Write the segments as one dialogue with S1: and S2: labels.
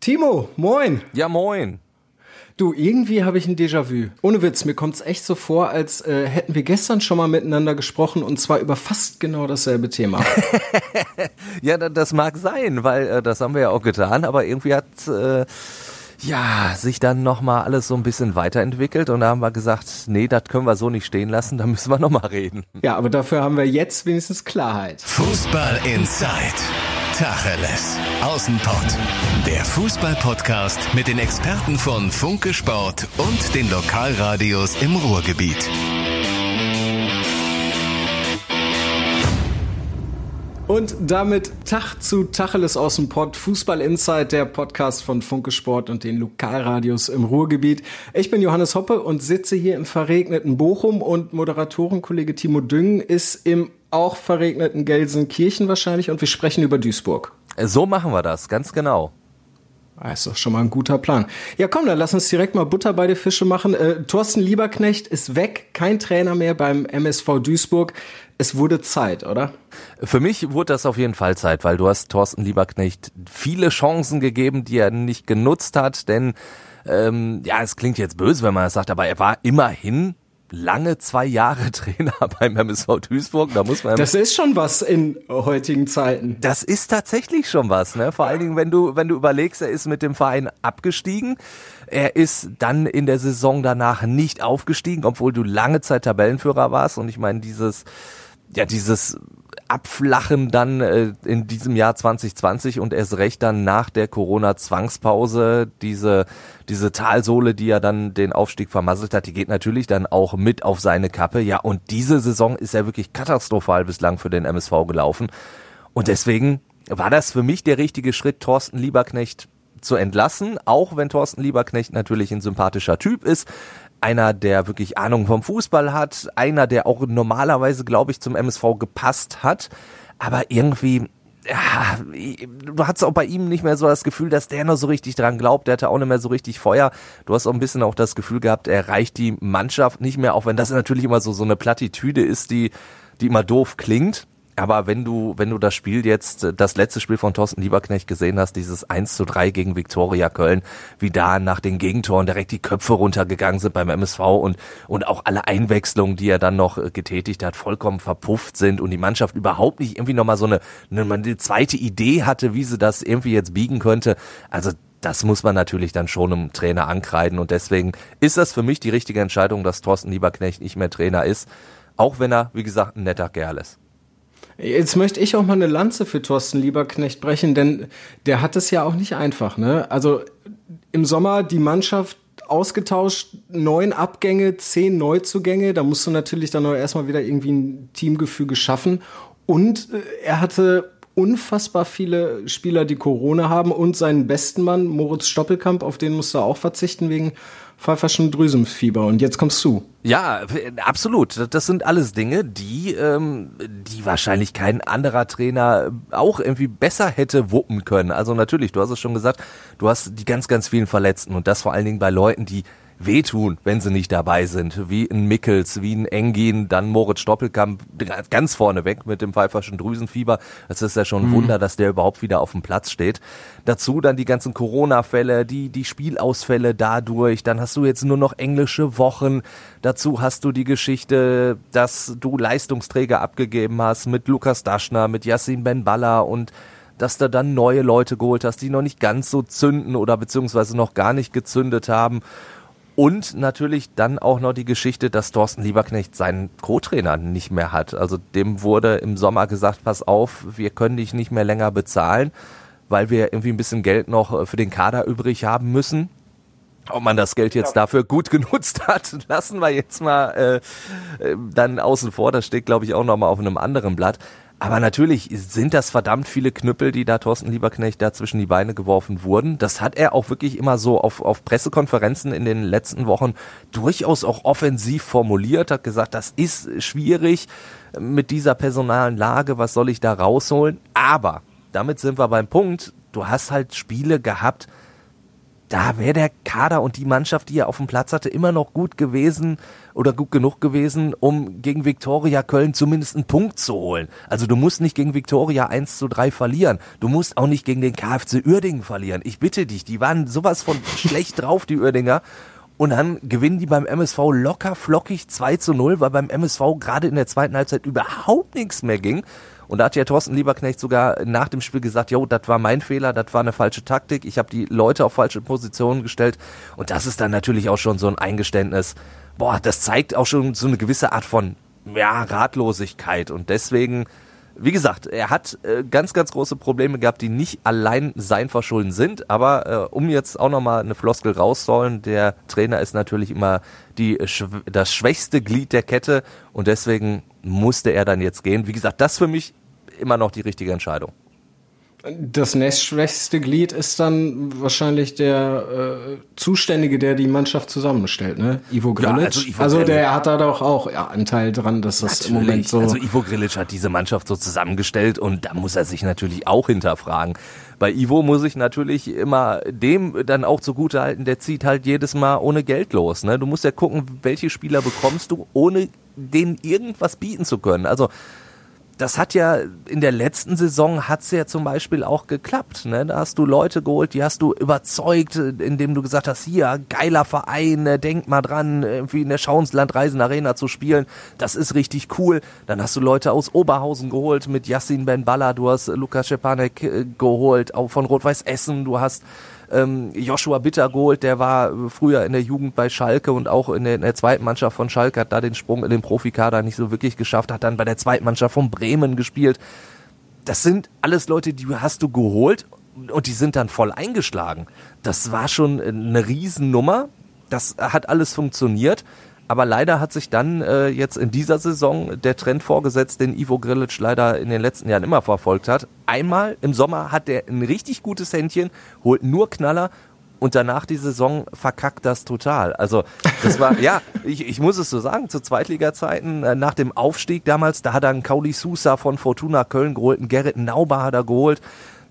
S1: Timo, moin.
S2: Ja, moin.
S1: Du, irgendwie habe ich ein Déjà-vu. Ohne Witz, mir kommt es echt so vor, als äh, hätten wir gestern schon mal miteinander gesprochen und zwar über fast genau dasselbe Thema.
S2: ja, das mag sein, weil äh, das haben wir ja auch getan, aber irgendwie hat äh, ja sich dann nochmal alles so ein bisschen weiterentwickelt und da haben wir gesagt, nee, das können wir so nicht stehen lassen, da müssen wir nochmal reden.
S1: Ja, aber dafür haben wir jetzt wenigstens Klarheit.
S3: Fußball Inside. Tacheles. Außenpott. Der Fußball-Podcast mit den Experten von Funke Sport und den Lokalradios im Ruhrgebiet.
S1: Und damit Tag zu Tacheles aus dem Pod, Fußball Inside, der Podcast von Funke Sport und den Lokalradios im Ruhrgebiet. Ich bin Johannes Hoppe und sitze hier im verregneten Bochum und Moderatorenkollege Timo Düngen ist im auch verregneten Gelsenkirchen wahrscheinlich und wir sprechen über Duisburg.
S2: So machen wir das, ganz genau.
S1: Das ah, ist doch schon mal ein guter Plan. Ja, komm, dann lass uns direkt mal Butter bei die Fische machen. Äh, Thorsten Lieberknecht ist weg, kein Trainer mehr beim MSV Duisburg. Es wurde Zeit, oder?
S2: Für mich wurde das auf jeden Fall Zeit, weil du hast Thorsten Lieberknecht viele Chancen gegeben, die er nicht genutzt hat, denn ähm, ja, es klingt jetzt böse, wenn man das sagt, aber er war immerhin lange zwei Jahre Trainer beim MSV Duisburg. Da muss man.
S1: Das ist schon was in heutigen Zeiten.
S2: Das ist tatsächlich schon was, ne? Vor allen Dingen, wenn du, wenn du überlegst, er ist mit dem Verein abgestiegen. Er ist dann in der Saison danach nicht aufgestiegen, obwohl du lange Zeit Tabellenführer warst. Und ich meine, dieses, ja, dieses Abflachen dann äh, in diesem Jahr 2020 und erst recht dann nach der Corona-Zwangspause, diese, diese Talsohle, die ja dann den Aufstieg vermasselt hat, die geht natürlich dann auch mit auf seine Kappe. Ja, und diese Saison ist ja wirklich katastrophal bislang für den MSV gelaufen. Und deswegen war das für mich der richtige Schritt, Thorsten Lieberknecht zu entlassen, auch wenn Thorsten Lieberknecht natürlich ein sympathischer Typ ist einer, der wirklich Ahnung vom Fußball hat, einer, der auch normalerweise, glaube ich, zum MSV gepasst hat, aber irgendwie ja, du hast auch bei ihm nicht mehr so das Gefühl, dass der noch so richtig dran glaubt. Der hatte auch nicht mehr so richtig Feuer. Du hast auch ein bisschen auch das Gefühl gehabt, er reicht die Mannschaft nicht mehr, auch wenn das natürlich immer so, so eine Plattitüde ist, die, die immer doof klingt. Aber wenn du, wenn du das Spiel jetzt, das letzte Spiel von Thorsten Lieberknecht gesehen hast, dieses 1 zu 3 gegen Viktoria Köln, wie da nach den Gegentoren direkt die Köpfe runtergegangen sind beim MSV und, und auch alle Einwechslungen, die er dann noch äh, getätigt hat, vollkommen verpufft sind und die Mannschaft überhaupt nicht irgendwie nochmal so eine, eine, eine zweite Idee hatte, wie sie das irgendwie jetzt biegen könnte. Also das muss man natürlich dann schon einem Trainer ankreiden und deswegen ist das für mich die richtige Entscheidung, dass Thorsten Lieberknecht nicht mehr Trainer ist, auch wenn er, wie gesagt, ein netter Kerl ist.
S1: Jetzt möchte ich auch mal eine Lanze für Thorsten Lieberknecht brechen, denn der hat es ja auch nicht einfach. Ne? Also im Sommer die Mannschaft ausgetauscht, neun Abgänge, zehn Neuzugänge. Da musst du natürlich dann erstmal wieder irgendwie ein Teamgefüge schaffen. Und äh, er hatte unfassbar viele Spieler, die Corona haben und seinen besten Mann, Moritz Stoppelkamp, auf den musste er auch verzichten wegen pfeiferschen Drüsenfieber. Und jetzt kommst du.
S2: Ja, absolut. Das sind alles Dinge, die, ähm, die wahrscheinlich kein anderer Trainer auch irgendwie besser hätte wuppen können. Also natürlich, du hast es schon gesagt, du hast die ganz, ganz vielen Verletzten und das vor allen Dingen bei Leuten, die wehtun, wenn sie nicht dabei sind. Wie ein Mickels, wie ein Engin, dann Moritz Stoppelkamp ganz vorne weg mit dem pfeiferschen Drüsenfieber. Das ist ja schon ein mhm. Wunder, dass der überhaupt wieder auf dem Platz steht. Dazu dann die ganzen Corona-Fälle, die, die Spielausfälle dadurch. Dann hast du jetzt nur noch englische Wochen. Dazu hast du die Geschichte, dass du Leistungsträger abgegeben hast mit Lukas Daschner, mit Yassin Ben Balla und dass du dann neue Leute geholt hast, die noch nicht ganz so zünden oder beziehungsweise noch gar nicht gezündet haben. Und natürlich dann auch noch die Geschichte, dass Thorsten Lieberknecht seinen Co-Trainer nicht mehr hat. Also dem wurde im Sommer gesagt, pass auf, wir können dich nicht mehr länger bezahlen, weil wir irgendwie ein bisschen Geld noch für den Kader übrig haben müssen. Ob man das Geld jetzt dafür gut genutzt hat, lassen wir jetzt mal äh, äh dann außen vor. Das steht, glaube ich, auch noch mal auf einem anderen Blatt. Aber natürlich sind das verdammt viele Knüppel, die da Thorsten Lieberknecht da zwischen die Beine geworfen wurden. Das hat er auch wirklich immer so auf, auf Pressekonferenzen in den letzten Wochen durchaus auch offensiv formuliert, hat gesagt, das ist schwierig mit dieser personalen Lage, was soll ich da rausholen? Aber damit sind wir beim Punkt, du hast halt Spiele gehabt, da wäre der Kader und die Mannschaft, die er auf dem Platz hatte, immer noch gut gewesen oder gut genug gewesen, um gegen Viktoria Köln zumindest einen Punkt zu holen. Also du musst nicht gegen Viktoria 1 zu 3 verlieren. Du musst auch nicht gegen den KFC Uerdingen verlieren. Ich bitte dich, die waren sowas von schlecht drauf, die Uerdinger. Und dann gewinnen die beim MSV locker flockig 2 zu 0, weil beim MSV gerade in der zweiten Halbzeit überhaupt nichts mehr ging. Und da hat ja Thorsten Lieberknecht sogar nach dem Spiel gesagt, jo, das war mein Fehler, das war eine falsche Taktik, ich habe die Leute auf falsche Positionen gestellt. Und das ist dann natürlich auch schon so ein Eingeständnis. Boah, das zeigt auch schon so eine gewisse Art von ja, Ratlosigkeit. Und deswegen wie gesagt, er hat äh, ganz, ganz große Probleme gehabt, die nicht allein sein Verschulden sind. Aber äh, um jetzt auch nochmal eine Floskel rauszuholen, der Trainer ist natürlich immer die, das schwächste Glied der Kette und deswegen musste er dann jetzt gehen. Wie gesagt, das für mich immer noch die richtige Entscheidung.
S1: Das nächstschwächste Glied ist dann wahrscheinlich der äh, Zuständige, der die Mannschaft zusammenstellt, ne? Ivo Grilic. Ja, also, Ivo also der hat da doch auch ja, einen Teil dran, dass das natürlich. im Moment so.
S2: Also Ivo Grilic hat diese Mannschaft so zusammengestellt und da muss er sich natürlich auch hinterfragen. Bei Ivo muss ich natürlich immer dem dann auch zugute halten, der zieht halt jedes Mal ohne Geld los. Ne? Du musst ja gucken, welche Spieler bekommst du, ohne denen irgendwas bieten zu können. Also das hat ja in der letzten Saison hat's ja zum Beispiel auch geklappt. Ne? Da hast du Leute geholt, die hast du überzeugt, indem du gesagt hast, hier, geiler Verein, ne, denk mal dran, irgendwie in der Schauensland Reisen Arena zu spielen. Das ist richtig cool. Dann hast du Leute aus Oberhausen geholt mit Yassin Ben Balla, du hast Lukas Schepanek äh, geholt, auch von Rot-Weiß Essen, du hast ähm, Joshua Bittergold, der war früher in der Jugend bei Schalke und auch in der, in der zweiten Mannschaft von Schalke hat da den Sprung in den Profikader nicht so wirklich geschafft, hat dann bei der zweiten Mannschaft von Bremen gespielt. Das sind alles Leute, die hast du geholt und die sind dann voll eingeschlagen. Das war schon eine Riesennummer. Das hat alles funktioniert. Aber leider hat sich dann äh, jetzt in dieser Saison der Trend vorgesetzt, den Ivo Grilic leider in den letzten Jahren immer verfolgt hat. Einmal im Sommer hat er ein richtig gutes Händchen, holt nur Knaller und danach die Saison verkackt das total. Also das war, ja, ich, ich muss es so sagen, zu Zweitliga-Zeiten, äh, nach dem Aufstieg damals, da hat er einen Kauli Sousa von Fortuna Köln geholt, einen Gerrit Nauber hat er geholt,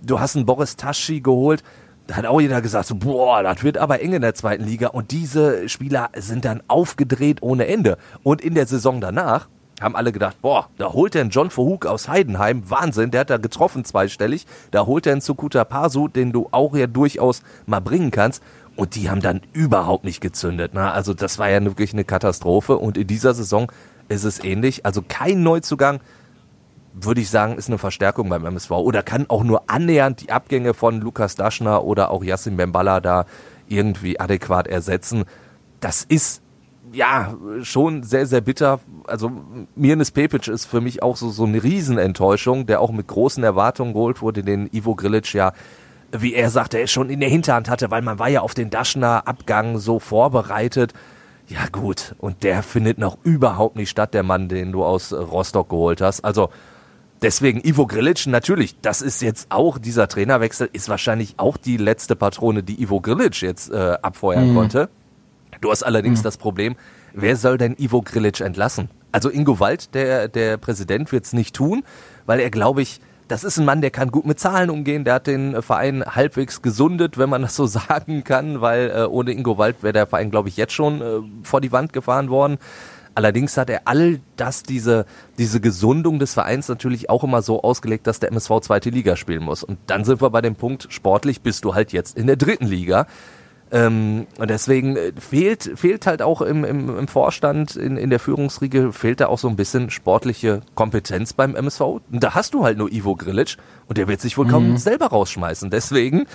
S2: du hast einen Boris Taschi geholt, da hat auch jeder gesagt, so, boah, das wird aber eng in der zweiten Liga. Und diese Spieler sind dann aufgedreht ohne Ende. Und in der Saison danach haben alle gedacht, boah, da holt er einen John Verhoek aus Heidenheim, Wahnsinn, der hat da getroffen zweistellig. Da holt er einen Sukuta Pasu, den du auch ja durchaus mal bringen kannst. Und die haben dann überhaupt nicht gezündet. Ne? Also das war ja wirklich eine Katastrophe. Und in dieser Saison ist es ähnlich. Also kein Neuzugang würde ich sagen, ist eine Verstärkung beim MSV oder kann auch nur annähernd die Abgänge von Lukas Daschner oder auch Yassin Bembala da irgendwie adäquat ersetzen. Das ist ja schon sehr, sehr bitter. Also Mirnes Pepic ist für mich auch so, so eine Riesenenttäuschung, der auch mit großen Erwartungen geholt wurde, den Ivo Grilic ja wie er sagte, er schon in der Hinterhand hatte, weil man war ja auf den Daschner Abgang so vorbereitet. Ja gut, und der findet noch überhaupt nicht statt, der Mann, den du aus Rostock geholt hast. Also Deswegen Ivo Grilic, natürlich, das ist jetzt auch, dieser Trainerwechsel ist wahrscheinlich auch die letzte Patrone, die Ivo Grilic jetzt äh, abfeuern mhm. konnte. Du hast allerdings mhm. das Problem, wer soll denn Ivo Grilic entlassen? Also Ingo Wald, der, der Präsident, wird es nicht tun, weil er, glaube ich, das ist ein Mann, der kann gut mit Zahlen umgehen, der hat den Verein halbwegs gesundet, wenn man das so sagen kann, weil äh, ohne Ingo Wald wäre der Verein, glaube ich, jetzt schon äh, vor die Wand gefahren worden. Allerdings hat er all das, diese, diese Gesundung des Vereins natürlich auch immer so ausgelegt, dass der MSV zweite Liga spielen muss. Und dann sind wir bei dem Punkt, sportlich bist du halt jetzt in der dritten Liga. Ähm, und deswegen äh, fehlt, fehlt halt auch im, im, im Vorstand, in, in der Führungsriege, fehlt da auch so ein bisschen sportliche Kompetenz beim MSV. Und da hast du halt nur Ivo Grilic und der wird sich wohl kaum mhm. selber rausschmeißen. Deswegen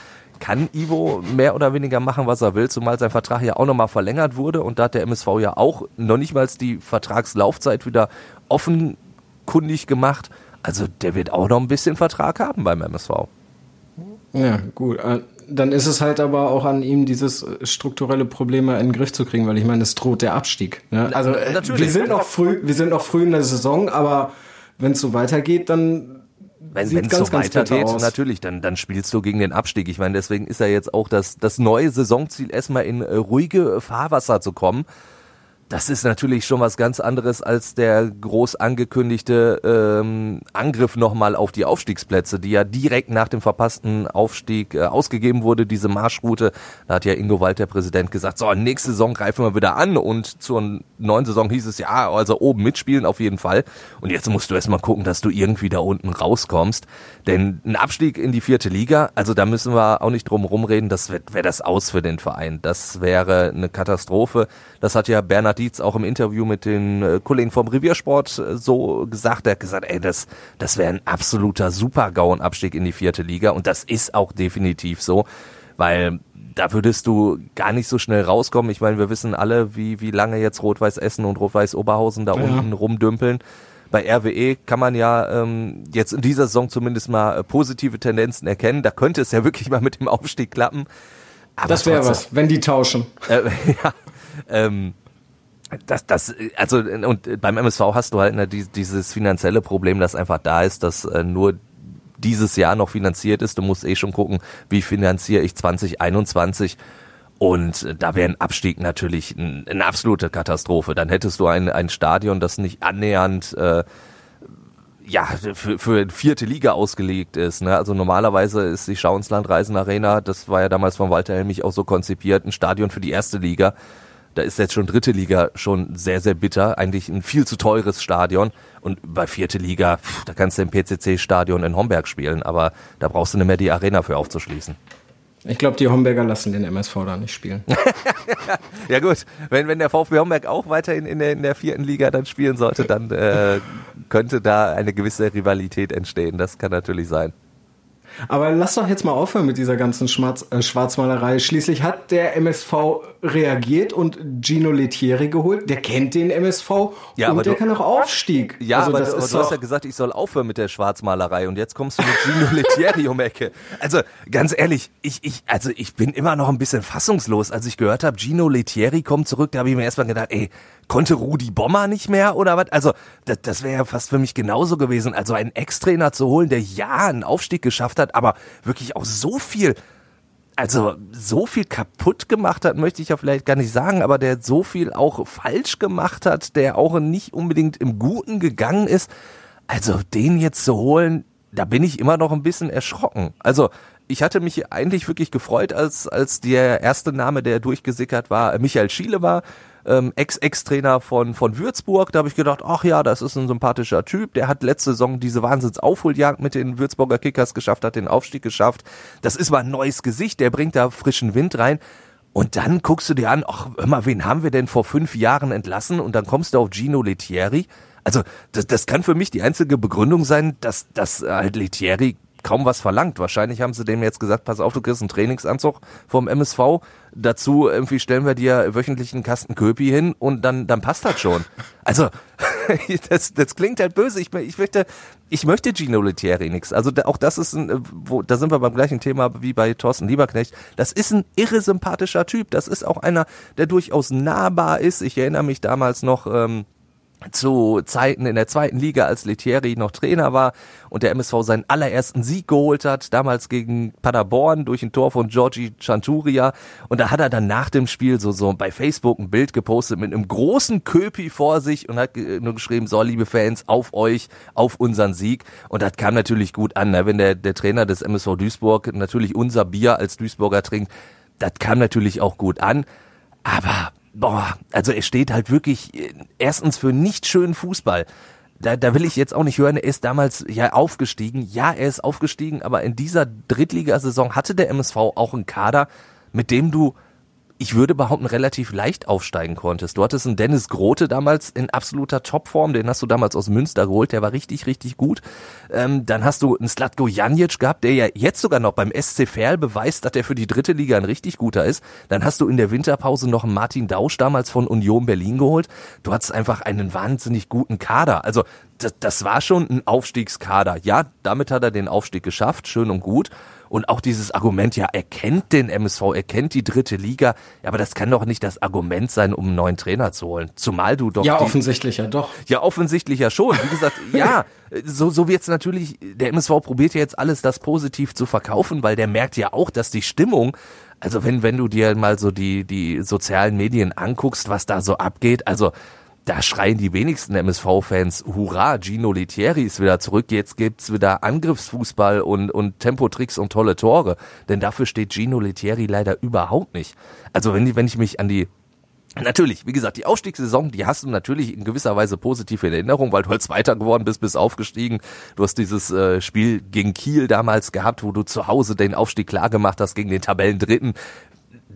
S2: kann Ivo mehr oder weniger machen, was er will, zumal sein Vertrag ja auch nochmal verlängert wurde und da hat der MSV ja auch noch nicht mal die Vertragslaufzeit wieder offenkundig gemacht. Also der wird auch noch ein bisschen Vertrag haben beim MSV.
S1: Ja, gut. Äh, dann ist es halt aber auch an ihm, dieses strukturelle Problem in den Griff zu kriegen, weil ich meine, es droht der Abstieg. Ne? Also äh, Natürlich. wir sind noch früh, wir sind noch früh in der Saison, aber wenn es so weitergeht, dann
S2: wenn es so weitergeht, natürlich, dann, dann spielst du gegen den Abstieg. Ich meine, deswegen ist ja jetzt auch das, das neue Saisonziel, erstmal in äh, ruhige Fahrwasser zu kommen. Das ist natürlich schon was ganz anderes als der groß angekündigte ähm, Angriff nochmal auf die Aufstiegsplätze, die ja direkt nach dem verpassten Aufstieg äh, ausgegeben wurde, diese Marschroute. Da hat ja Ingo Wald, der Präsident, gesagt, so, nächste Saison greifen wir wieder an und zur neuen Saison hieß es ja, also oben mitspielen auf jeden Fall. Und jetzt musst du erstmal gucken, dass du irgendwie da unten rauskommst. Denn ein Abstieg in die vierte Liga, also da müssen wir auch nicht drum rumreden, das wäre wär das aus für den Verein. Das wäre eine Katastrophe. Das hat ja Bernhard Dietz auch im Interview mit den äh, Kollegen vom Reviersport äh, so gesagt. Er hat gesagt, ey, das, das wäre ein absoluter Super-GAU-Abstieg in die vierte Liga. Und das ist auch definitiv so, weil da würdest du gar nicht so schnell rauskommen. Ich meine, wir wissen alle, wie, wie lange jetzt Rot-Weiß Essen und Rot-Weiß Oberhausen da ja. unten rumdümpeln. Bei RWE kann man ja ähm, jetzt in dieser Saison zumindest mal äh, positive Tendenzen erkennen. Da könnte es ja wirklich mal mit dem Aufstieg klappen.
S1: Aber das wäre was, wenn die tauschen.
S2: Äh, ja, ähm, das, das, also und beim MSV hast du halt ne, dieses finanzielle Problem, das einfach da ist, dass äh, nur dieses Jahr noch finanziert ist. Du musst eh schon gucken, wie finanziere ich 2021. Und äh, da wäre ein Abstieg natürlich ein, eine absolute Katastrophe. Dann hättest du ein, ein Stadion, das nicht annähernd äh, ja, für, für vierte Liga ausgelegt ist. Ne? Also normalerweise ist die Schauenslandreisen Arena, das war ja damals von Walter Helmich auch so konzipiert, ein Stadion für die erste Liga. Da ist jetzt schon dritte Liga schon sehr, sehr bitter. Eigentlich ein viel zu teures Stadion. Und bei vierte Liga, pff, da kannst du im PCC-Stadion in Homberg spielen, aber da brauchst du nicht mehr die Arena für aufzuschließen.
S1: Ich glaube, die Homberger lassen den MSV da nicht spielen.
S2: ja gut, wenn, wenn der VfB Homberg auch weiterhin in der, in der vierten Liga dann spielen sollte, dann äh, könnte da eine gewisse Rivalität entstehen. Das kann natürlich sein.
S1: Aber lass doch jetzt mal aufhören mit dieser ganzen Schwarz, äh, Schwarzmalerei. Schließlich hat der MSV reagiert und Gino Lettieri geholt. Der kennt den MSV
S2: ja,
S1: und der
S2: du,
S1: kann auch Aufstieg.
S2: Ja, also aber, das aber du hast ja gesagt, ich soll aufhören mit der Schwarzmalerei und jetzt kommst du mit Gino Lettieri um Ecke. Also ganz ehrlich, ich, ich, also ich bin immer noch ein bisschen fassungslos. Als ich gehört habe, Gino Lettieri kommt zurück, da habe ich mir erstmal gedacht, ey, konnte Rudi Bommer nicht mehr oder was? Also das, das wäre ja fast für mich genauso gewesen. Also einen Ex-Trainer zu holen, der ja einen Aufstieg geschafft hat, aber wirklich auch so viel also so viel kaputt gemacht hat, möchte ich ja vielleicht gar nicht sagen, aber der so viel auch falsch gemacht hat, der auch nicht unbedingt im Guten gegangen ist. Also den jetzt zu holen, da bin ich immer noch ein bisschen erschrocken. Also ich hatte mich eigentlich wirklich gefreut, als, als der erste Name, der durchgesickert war, Michael Schiele war ähm, Ex-Ex-Trainer von, von Würzburg. Da habe ich gedacht, ach ja, das ist ein sympathischer Typ. Der hat letzte Saison diese Wahnsinns-Aufholjagd mit den Würzburger Kickers geschafft, hat den Aufstieg geschafft. Das ist mal ein neues Gesicht, der bringt da frischen Wind rein. Und dann guckst du dir an, ach, mal, wen haben wir denn vor fünf Jahren entlassen? Und dann kommst du auf Gino Lettieri. Also das, das kann für mich die einzige Begründung sein, dass, dass halt Lettieri kaum was verlangt. Wahrscheinlich haben sie dem jetzt gesagt, pass auf, du kriegst einen Trainingsanzug vom MSV. Dazu irgendwie stellen wir dir wöchentlich einen Kasten Köpi hin und dann, dann passt das schon. Also, das, das klingt halt böse. Ich, ich möchte, ich möchte Gino Lettieri nix. Also auch das ist ein, wo, da sind wir beim gleichen Thema wie bei Thorsten Lieberknecht. Das ist ein irre sympathischer Typ. Das ist auch einer, der durchaus nahbar ist. Ich erinnere mich damals noch, ähm, zu Zeiten in der zweiten Liga, als Letieri noch Trainer war und der MSV seinen allerersten Sieg geholt hat, damals gegen Paderborn durch ein Tor von Georgi Chanturia. Und da hat er dann nach dem Spiel so, so bei Facebook ein Bild gepostet mit einem großen Köpi vor sich und hat nur geschrieben, so, liebe Fans, auf euch, auf unseren Sieg. Und das kam natürlich gut an, ne? wenn der, der Trainer des MSV Duisburg natürlich unser Bier als Duisburger trinkt. Das kam natürlich auch gut an. Aber boah, also er steht halt wirklich äh, erstens für nicht schönen Fußball. Da, da will ich jetzt auch nicht hören, er ist damals ja aufgestiegen. Ja, er ist aufgestiegen, aber in dieser Drittligasaison hatte der MSV auch einen Kader, mit dem du ich würde behaupten, relativ leicht aufsteigen konntest. Du hattest einen Dennis Grote damals in absoluter Topform, den hast du damals aus Münster geholt, der war richtig, richtig gut. Ähm, dann hast du einen Slatko Janic gehabt, der ja jetzt sogar noch beim SC Verl beweist, dass er für die dritte Liga ein richtig guter ist. Dann hast du in der Winterpause noch einen Martin Dausch damals von Union Berlin geholt. Du hattest einfach einen wahnsinnig guten Kader. Also das, das war schon ein Aufstiegskader. Ja, damit hat er den Aufstieg geschafft, schön und gut. Und auch dieses Argument, ja, er kennt den MSV, er kennt die dritte Liga, ja, aber das kann doch nicht das Argument sein, um einen neuen Trainer zu holen. Zumal du doch.
S1: Ja, offensichtlich ja doch.
S2: Ja, offensichtlich ja schon. Wie gesagt, ja, so, so jetzt natürlich, der MSV probiert ja jetzt alles, das positiv zu verkaufen, weil der merkt ja auch, dass die Stimmung Also wenn, wenn du dir mal so die, die sozialen Medien anguckst, was da so abgeht, also da schreien die wenigsten MSV-Fans, hurra, Gino Litieri ist wieder zurück, jetzt gibt's wieder Angriffsfußball und, und Tempotricks und tolle Tore. Denn dafür steht Gino Litieri leider überhaupt nicht. Also wenn, wenn ich mich an die Natürlich, wie gesagt, die Aufstiegssaison, die hast du natürlich in gewisser Weise positiv in Erinnerung, weil du halt Zweiter geworden bist, bist aufgestiegen. Du hast dieses äh, Spiel gegen Kiel damals gehabt, wo du zu Hause den Aufstieg klar gemacht hast gegen den Tabellendritten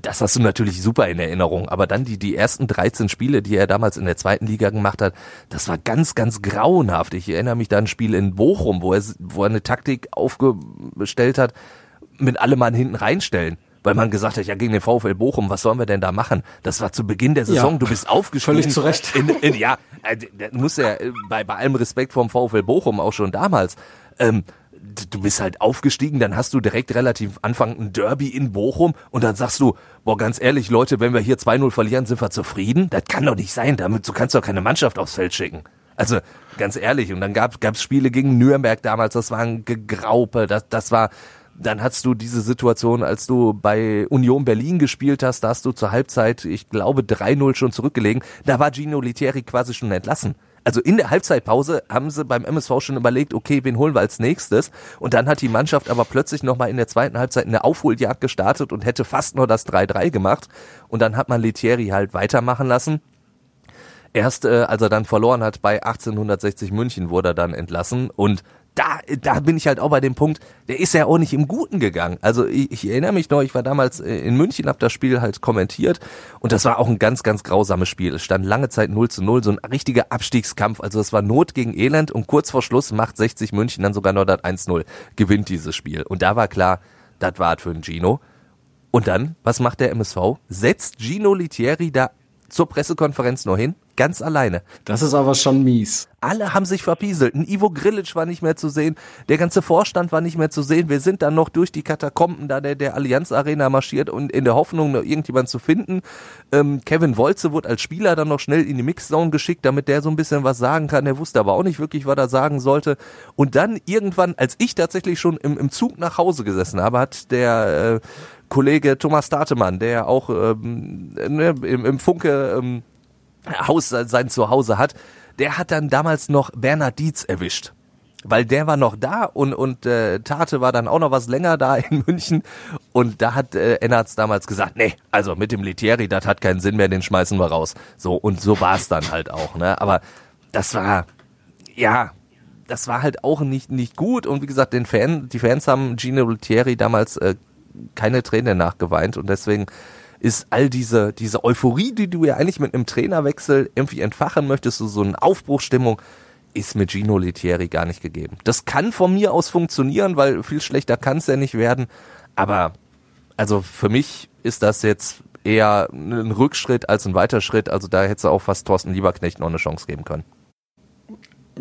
S2: das hast du natürlich super in Erinnerung. Aber dann die, die ersten 13 Spiele, die er damals in der zweiten Liga gemacht hat, das war ganz, ganz grauenhaft. Ich erinnere mich da an ein Spiel in Bochum, wo er, wo er eine Taktik aufgestellt hat, mit allem Mann hinten reinstellen. Weil man gesagt hat, ja, gegen den VfL Bochum, was sollen wir denn da machen? Das war zu Beginn der Saison, ja, du bist aufgestiegen.
S1: Völlig zu Recht.
S2: In, in, ja, äh, muss ja äh, bei, bei allem Respekt vom VfL Bochum auch schon damals. Ähm, du bist halt aufgestiegen, dann hast du direkt relativ Anfang ein Derby in Bochum und dann sagst du, boah, ganz ehrlich, Leute, wenn wir hier 2-0 verlieren, sind wir zufrieden? Das kann doch nicht sein, damit du kannst doch keine Mannschaft aufs Feld schicken. Also ganz ehrlich, und dann gab es Spiele gegen Nürnberg damals, das war ein Gegraupe, das, das war, dann hast du diese Situation, als du bei Union Berlin gespielt hast, da hast du zur Halbzeit, ich glaube, 3-0 schon zurückgelegen, da war Gino Litieri quasi schon entlassen also in der Halbzeitpause haben sie beim MSV schon überlegt, okay, wen holen wir als nächstes? Und dann hat die Mannschaft aber plötzlich nochmal in der zweiten Halbzeit eine Aufholjagd gestartet und hätte fast nur das 3-3 gemacht. Und dann hat man Letieri halt weitermachen lassen. Erst äh, als er dann verloren hat bei 1860 München wurde er dann entlassen und da, da bin ich halt auch bei dem Punkt, der ist ja auch nicht im Guten gegangen. Also ich, ich erinnere mich noch, ich war damals äh, in München, habe das Spiel halt kommentiert und das war auch ein ganz, ganz grausames Spiel. Es stand lange Zeit 0 zu 0, so ein richtiger Abstiegskampf. Also es war Not gegen Elend und kurz vor Schluss macht 60 München dann sogar noch das 1-0, gewinnt dieses Spiel. Und da war klar, das war für ein Gino. Und dann, was macht der MSV? Setzt Gino Litieri da zur Pressekonferenz nur hin, ganz alleine.
S1: Das ist aber schon mies.
S2: Alle haben sich verpieselt. Ein Ivo Grilic war nicht mehr zu sehen. Der ganze Vorstand war nicht mehr zu sehen. Wir sind dann noch durch die Katakomben da der, der Allianz Arena marschiert und in der Hoffnung, noch irgendjemand zu finden. Ähm, Kevin Wolze wurde als Spieler dann noch schnell in die Mixzone geschickt, damit der so ein bisschen was sagen kann. Er wusste aber auch nicht wirklich, was er sagen sollte. Und dann irgendwann, als ich tatsächlich schon im, im Zug nach Hause gesessen habe, hat der äh, Kollege Thomas Datemann, der auch ähm, ne, im, im Funke ähm, Haus sein Zuhause hat, der hat dann damals noch Bernhard Dietz erwischt. Weil der war noch da und, und äh, Tate war dann auch noch was länger da in München. Und da hat äh, Ennertz damals gesagt, nee, also mit dem Litieri, das hat keinen Sinn mehr, den schmeißen wir raus. So, und so war es dann halt auch. Ne? Aber das war, ja, das war halt auch nicht, nicht gut. Und wie gesagt, den Fan, die Fans haben Gino Litieri damals äh, keine Tränen nachgeweint. Und deswegen ist all diese, diese Euphorie, die du ja eigentlich mit einem Trainerwechsel irgendwie entfachen möchtest, so, so eine Aufbruchstimmung, ist mit Gino Letieri gar nicht gegeben. Das kann von mir aus funktionieren, weil viel schlechter kann es ja nicht werden. Aber also für mich ist das jetzt eher ein Rückschritt als ein Weiterschritt. Also da hätte auch fast Thorsten Lieberknecht noch eine Chance geben können.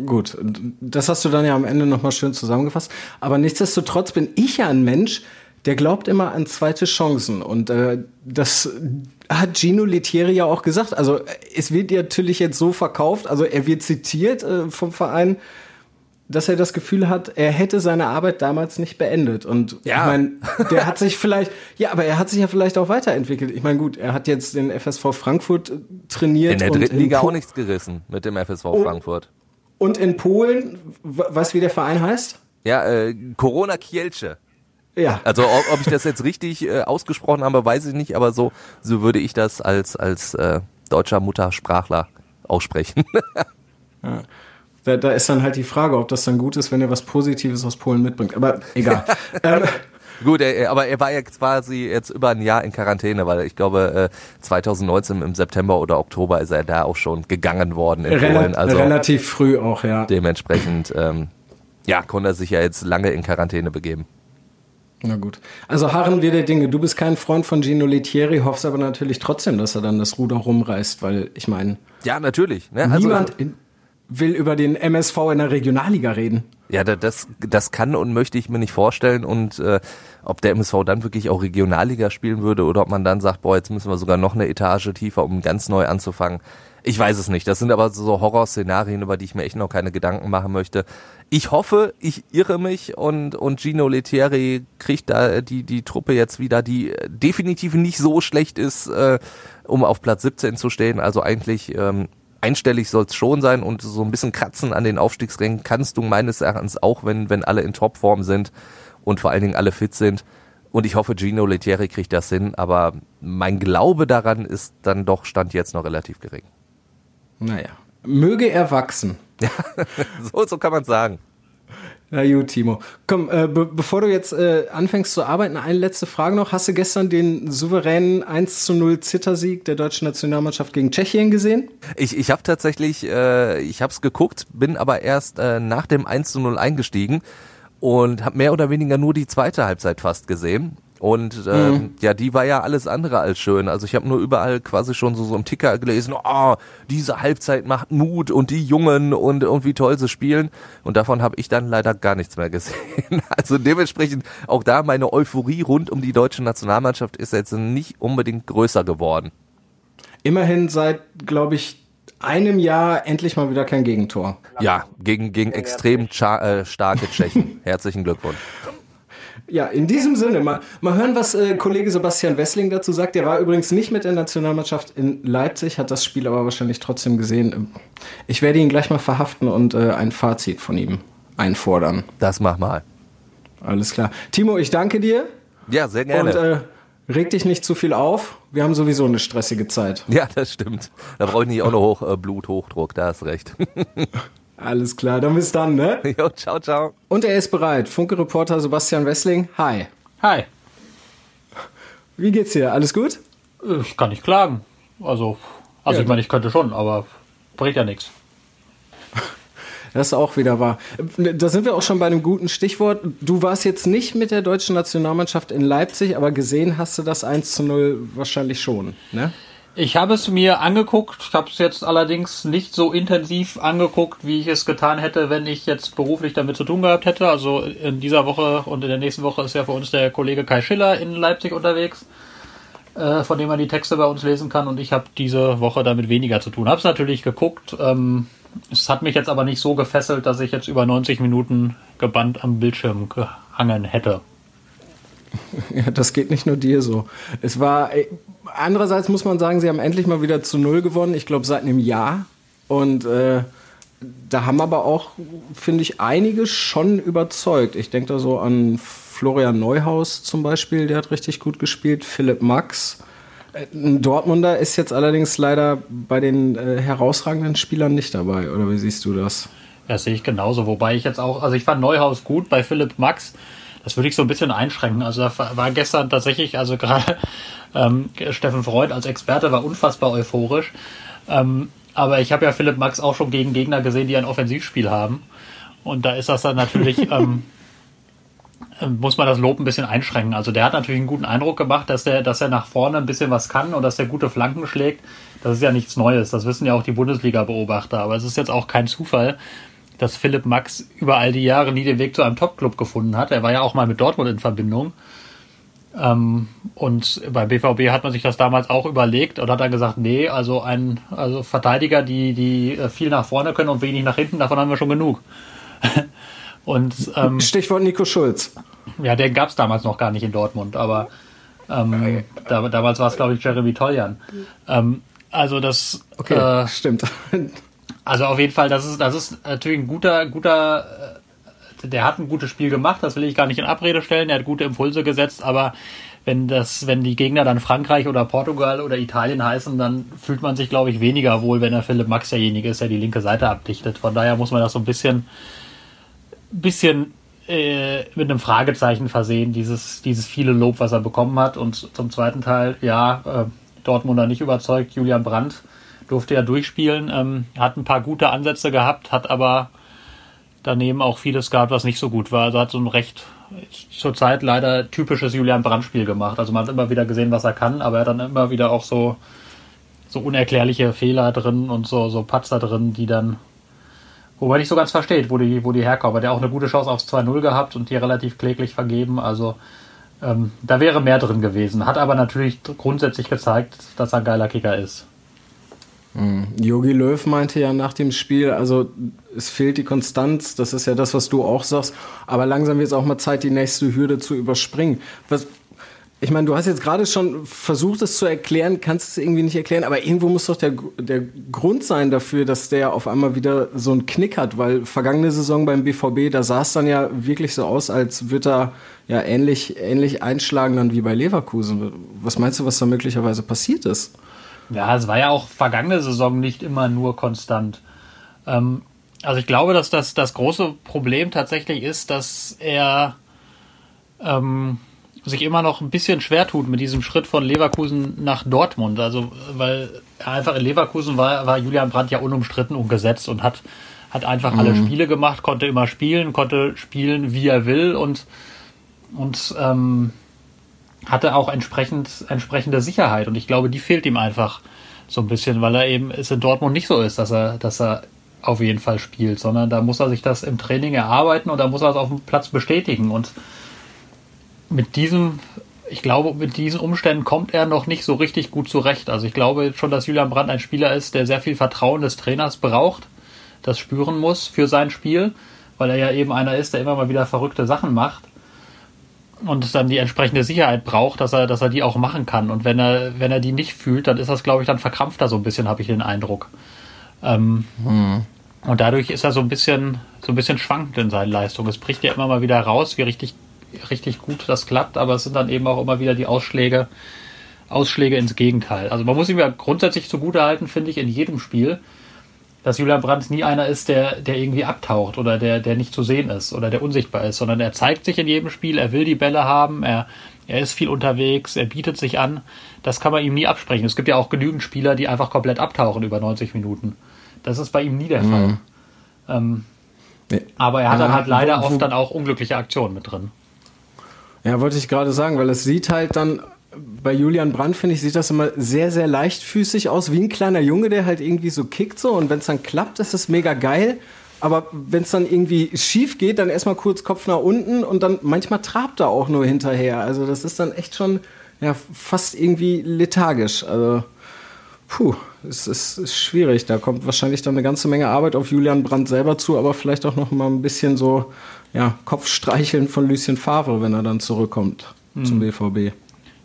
S1: Gut, das hast du dann ja am Ende nochmal schön zusammengefasst. Aber nichtsdestotrotz bin ich ja ein Mensch, der glaubt immer an zweite Chancen. Und äh, das hat Gino Letieri ja auch gesagt. Also es wird natürlich jetzt so verkauft, also er wird zitiert äh, vom Verein, dass er das Gefühl hat, er hätte seine Arbeit damals nicht beendet. Und ja. ich meine, der hat sich vielleicht, ja, aber er hat sich ja vielleicht auch weiterentwickelt. Ich meine, gut, er hat jetzt den FSV Frankfurt äh, trainiert.
S2: In der dritten in Liga auch nichts gerissen mit dem FSV oh, Frankfurt.
S1: Und in Polen, du, wie der Verein heißt?
S2: Ja, äh, Corona Kielce. Ja. Also ob, ob ich das jetzt richtig äh, ausgesprochen habe, weiß ich nicht, aber so, so würde ich das als, als äh, deutscher Muttersprachler aussprechen.
S1: ja. Da, da ist dann halt die Frage, ob das dann gut ist, wenn er was Positives aus Polen mitbringt. Aber egal. ähm,
S2: Gut, er, aber er war ja quasi jetzt über ein Jahr in Quarantäne, weil ich glaube 2019 äh, im September oder Oktober ist er da auch schon gegangen worden in
S1: Rel Polen. Also relativ früh auch, ja.
S2: Dementsprechend, ähm, ja, konnte er sich ja jetzt lange in Quarantäne begeben.
S1: Na gut. Also harren wir der Dinge. Du bist kein Freund von Gino Lettieri, hoffst aber natürlich trotzdem, dass er dann das Ruder rumreißt, weil ich meine.
S2: Ja, natürlich.
S1: Ne? Also, niemand will über den MSV in der Regionalliga reden.
S2: Ja, das, das kann und möchte ich mir nicht vorstellen. Und äh, ob der MSV dann wirklich auch Regionalliga spielen würde oder ob man dann sagt, boah, jetzt müssen wir sogar noch eine Etage tiefer, um ganz neu anzufangen. Ich weiß es nicht. Das sind aber so Horrorszenarien, über die ich mir echt noch keine Gedanken machen möchte. Ich hoffe, ich irre mich und, und Gino Letieri kriegt da die, die Truppe jetzt wieder, die definitiv nicht so schlecht ist, äh, um auf Platz 17 zu stehen. Also eigentlich ähm, einstellig soll es schon sein und so ein bisschen kratzen an den Aufstiegsrängen kannst du meines Erachtens auch, wenn, wenn alle in Topform sind und vor allen Dingen alle fit sind. Und ich hoffe, Gino Letieri kriegt das hin, aber mein Glaube daran ist dann doch Stand jetzt noch relativ gering.
S1: Naja, möge er wachsen.
S2: Ja, so, so kann man sagen.
S1: Na gut, Timo. Komm, äh, be bevor du jetzt äh, anfängst zu arbeiten, eine letzte Frage noch. Hast du gestern den souveränen 1 zu 0 Zittersieg der deutschen Nationalmannschaft gegen Tschechien gesehen?
S2: Ich, ich habe tatsächlich, äh, ich habe es geguckt, bin aber erst äh, nach dem 1 zu 0 eingestiegen und habe mehr oder weniger nur die zweite Halbzeit fast gesehen. Und ähm, mhm. ja, die war ja alles andere als schön. Also ich habe nur überall quasi schon so, so im Ticker gelesen, oh, diese Halbzeit macht Mut und die Jungen und, und wie toll sie spielen. Und davon habe ich dann leider gar nichts mehr gesehen. Also dementsprechend auch da meine Euphorie rund um die deutsche Nationalmannschaft ist jetzt nicht unbedingt größer geworden.
S1: Immerhin seit, glaube ich, einem Jahr endlich mal wieder kein Gegentor.
S2: Ja, gegen, gegen extrem äh, starke Tschechen. Herzlichen Glückwunsch.
S1: Ja, in diesem Sinne, mal, mal hören, was äh, Kollege Sebastian Wessling dazu sagt. Der war übrigens nicht mit der Nationalmannschaft in Leipzig, hat das Spiel aber wahrscheinlich trotzdem gesehen. Ich werde ihn gleich mal verhaften und äh, ein Fazit von ihm einfordern.
S2: Das mach mal.
S1: Alles klar. Timo, ich danke dir.
S2: Ja, sehr gerne.
S1: Und äh, reg dich nicht zu viel auf. Wir haben sowieso eine stressige Zeit.
S2: Ja, das stimmt. Da brauche ich nicht auch noch hoch, äh, Bluthochdruck, da hast recht.
S1: Alles klar, dann bis dann, ne?
S2: Jo, ciao, ciao.
S1: Und er ist bereit. Funke-Reporter Sebastian Wessling, hi.
S4: Hi.
S1: Wie geht's dir? Alles gut?
S4: Ich kann nicht klagen. Also, also ja, ich meine, ich könnte schon, aber bringt ja nichts.
S1: Das ist auch wieder wahr. Da sind wir auch schon bei einem guten Stichwort. Du warst jetzt nicht mit der deutschen Nationalmannschaft in Leipzig, aber gesehen hast du das 1 zu 0 wahrscheinlich schon, ne?
S4: Ich habe es mir angeguckt, ich habe es jetzt allerdings nicht so intensiv angeguckt, wie ich es getan hätte, wenn ich jetzt beruflich damit zu tun gehabt hätte. Also in dieser Woche und in der nächsten Woche ist ja für uns der Kollege Kai Schiller in Leipzig unterwegs, äh, von dem man die Texte bei uns lesen kann. Und ich habe diese Woche damit weniger zu tun. Habe es natürlich geguckt. Ähm, es hat mich jetzt aber nicht so gefesselt, dass ich jetzt über 90 Minuten gebannt am Bildschirm gehangen hätte.
S1: Ja, das geht nicht nur dir so. Es war, andererseits muss man sagen, sie haben endlich mal wieder zu Null gewonnen. Ich glaube, seit einem Jahr. Und äh, da haben aber auch, finde ich, einige schon überzeugt. Ich denke da so an Florian Neuhaus zum Beispiel, der hat richtig gut gespielt. Philipp Max. Äh, ein Dortmunder ist jetzt allerdings leider bei den äh, herausragenden Spielern nicht dabei. Oder wie siehst du das?
S4: Ja, sehe ich genauso. Wobei ich jetzt auch, also ich fand Neuhaus gut bei Philipp Max das würde ich so ein bisschen einschränken. Also da war gestern tatsächlich, also gerade ähm, Steffen Freud als Experte war unfassbar euphorisch. Ähm, aber ich habe ja Philipp Max auch schon gegen Gegner gesehen, die ein Offensivspiel haben. Und da ist das dann natürlich, ähm, ähm, muss man das Lob ein bisschen einschränken. Also der hat natürlich einen guten Eindruck gemacht, dass er, dass er nach vorne ein bisschen was kann und dass er gute Flanken schlägt. Das ist ja nichts Neues. Das wissen ja auch die Bundesliga-Beobachter. Aber es ist jetzt auch kein Zufall, dass Philipp Max über all die Jahre nie den Weg zu einem Top-Club gefunden hat. Er war ja auch mal mit Dortmund in Verbindung. Ähm, und beim BVB hat man sich das damals auch überlegt und hat dann gesagt, nee, also ein also Verteidiger, die, die äh, viel nach vorne können und wenig nach hinten, davon haben wir schon genug.
S1: und ähm, Stichwort Nico Schulz.
S4: Ja, den gab es damals noch gar nicht in Dortmund, aber ähm, da, damals war es, glaube ich, Jeremy Toljan. Ähm, also das
S1: okay, äh, stimmt.
S4: Also auf jeden Fall, das ist, das ist natürlich ein guter, guter, äh, der hat ein gutes Spiel gemacht, das will ich gar nicht in Abrede stellen, er hat gute Impulse gesetzt, aber wenn das, wenn die Gegner dann Frankreich oder Portugal oder Italien heißen, dann fühlt man sich, glaube ich, weniger wohl, wenn der Philipp Max derjenige ist, der die linke Seite abdichtet. Von daher muss man das so ein bisschen, bisschen äh, mit einem Fragezeichen versehen, dieses, dieses viele Lob, was er bekommen hat. Und zum zweiten Teil, ja, äh, Dortmunder nicht überzeugt, Julian Brandt durfte ja durchspielen, ähm, hat ein paar gute Ansätze gehabt, hat aber daneben auch vieles gehabt, was nicht so gut war. Also hat so ein recht zurzeit leider typisches Julian Brandt-Spiel gemacht. Also man hat immer wieder gesehen, was er kann, aber er hat dann immer wieder auch so, so unerklärliche Fehler drin und so, so Patzer drin, die dann, wo man nicht so ganz versteht, wo die, wo die herkommen. Aber der auch eine gute Chance aufs 2-0 gehabt und die relativ kläglich vergeben. Also ähm, da wäre mehr drin gewesen. Hat aber natürlich grundsätzlich gezeigt, dass er ein geiler Kicker ist.
S1: Yogi Löw meinte ja nach dem Spiel, also es fehlt die Konstanz, das ist ja das, was du auch sagst, aber langsam wird es auch mal Zeit, die nächste Hürde zu überspringen. Was, ich meine, du hast jetzt gerade schon versucht, es zu erklären, kannst es irgendwie nicht erklären, aber irgendwo muss doch der, der Grund sein dafür, dass der auf einmal wieder so einen Knick hat, weil vergangene Saison beim BVB, da sah es dann ja wirklich so aus, als würde er ja ähnlich, ähnlich einschlagen dann wie bei Leverkusen. Was meinst du, was da möglicherweise passiert ist?
S4: Ja, es war ja auch vergangene Saison nicht immer nur konstant. Ähm, also ich glaube, dass das, das große Problem tatsächlich ist, dass er ähm, sich immer noch ein bisschen schwer tut mit diesem Schritt von Leverkusen nach Dortmund. Also, weil einfach in Leverkusen war, war Julian Brandt ja unumstritten und gesetzt und hat, hat einfach mhm. alle Spiele gemacht, konnte immer spielen, konnte spielen, wie er will und, und ähm, hatte auch entsprechend, entsprechende Sicherheit. Und ich glaube, die fehlt ihm einfach so ein bisschen, weil er eben es in Dortmund nicht so ist, dass er, dass er auf jeden Fall spielt, sondern da muss er sich das im Training erarbeiten und da muss er es auf dem Platz bestätigen. Und mit diesem, ich glaube, mit diesen Umständen kommt er noch nicht so richtig gut zurecht. Also ich glaube schon, dass Julian Brandt ein Spieler ist, der sehr viel Vertrauen des Trainers braucht, das spüren muss für sein Spiel, weil er ja eben einer ist, der immer mal wieder verrückte Sachen macht und dann die entsprechende Sicherheit braucht, dass er, dass er die auch machen kann. Und wenn er, wenn er die nicht fühlt, dann ist das, glaube ich, dann verkrampft er so ein bisschen, habe ich den Eindruck. Ähm, hm. Und dadurch ist er so ein bisschen, so ein bisschen schwankend in seinen Leistungen. Es bricht ja immer mal wieder raus, wie richtig richtig gut das klappt, aber es sind dann eben auch immer wieder die Ausschläge, Ausschläge ins Gegenteil. Also man muss ihm ja grundsätzlich zugutehalten, finde ich, in jedem Spiel, dass Julian Brandt nie einer ist, der, der irgendwie abtaucht oder der, der nicht zu sehen ist oder der unsichtbar ist, sondern er zeigt sich in jedem Spiel, er will die Bälle haben, er, er ist viel unterwegs, er bietet sich an. Das kann man ihm nie absprechen. Es gibt ja auch genügend Spieler, die einfach komplett abtauchen über 90 Minuten. Das ist bei ihm nie der mhm. Fall. Ähm, aber er hat ja, dann halt leider oft dann auch unglückliche Aktionen mit drin.
S1: Ja, wollte ich gerade sagen, weil es sieht halt dann bei Julian Brandt, finde ich, sieht das immer sehr, sehr leichtfüßig aus, wie ein kleiner Junge, der halt irgendwie so kickt so und wenn es dann klappt, ist es mega geil. Aber wenn es dann irgendwie schief geht, dann erstmal kurz Kopf nach unten und dann manchmal trabt er auch nur hinterher. Also das ist dann echt schon ja, fast irgendwie lethargisch. Also puh, es ist, ist schwierig. Da kommt wahrscheinlich dann eine ganze Menge Arbeit auf Julian Brandt selber zu, aber vielleicht auch noch mal ein bisschen so ja, Kopfstreicheln von Lucien Favre, wenn er dann zurückkommt hm. zum BVB.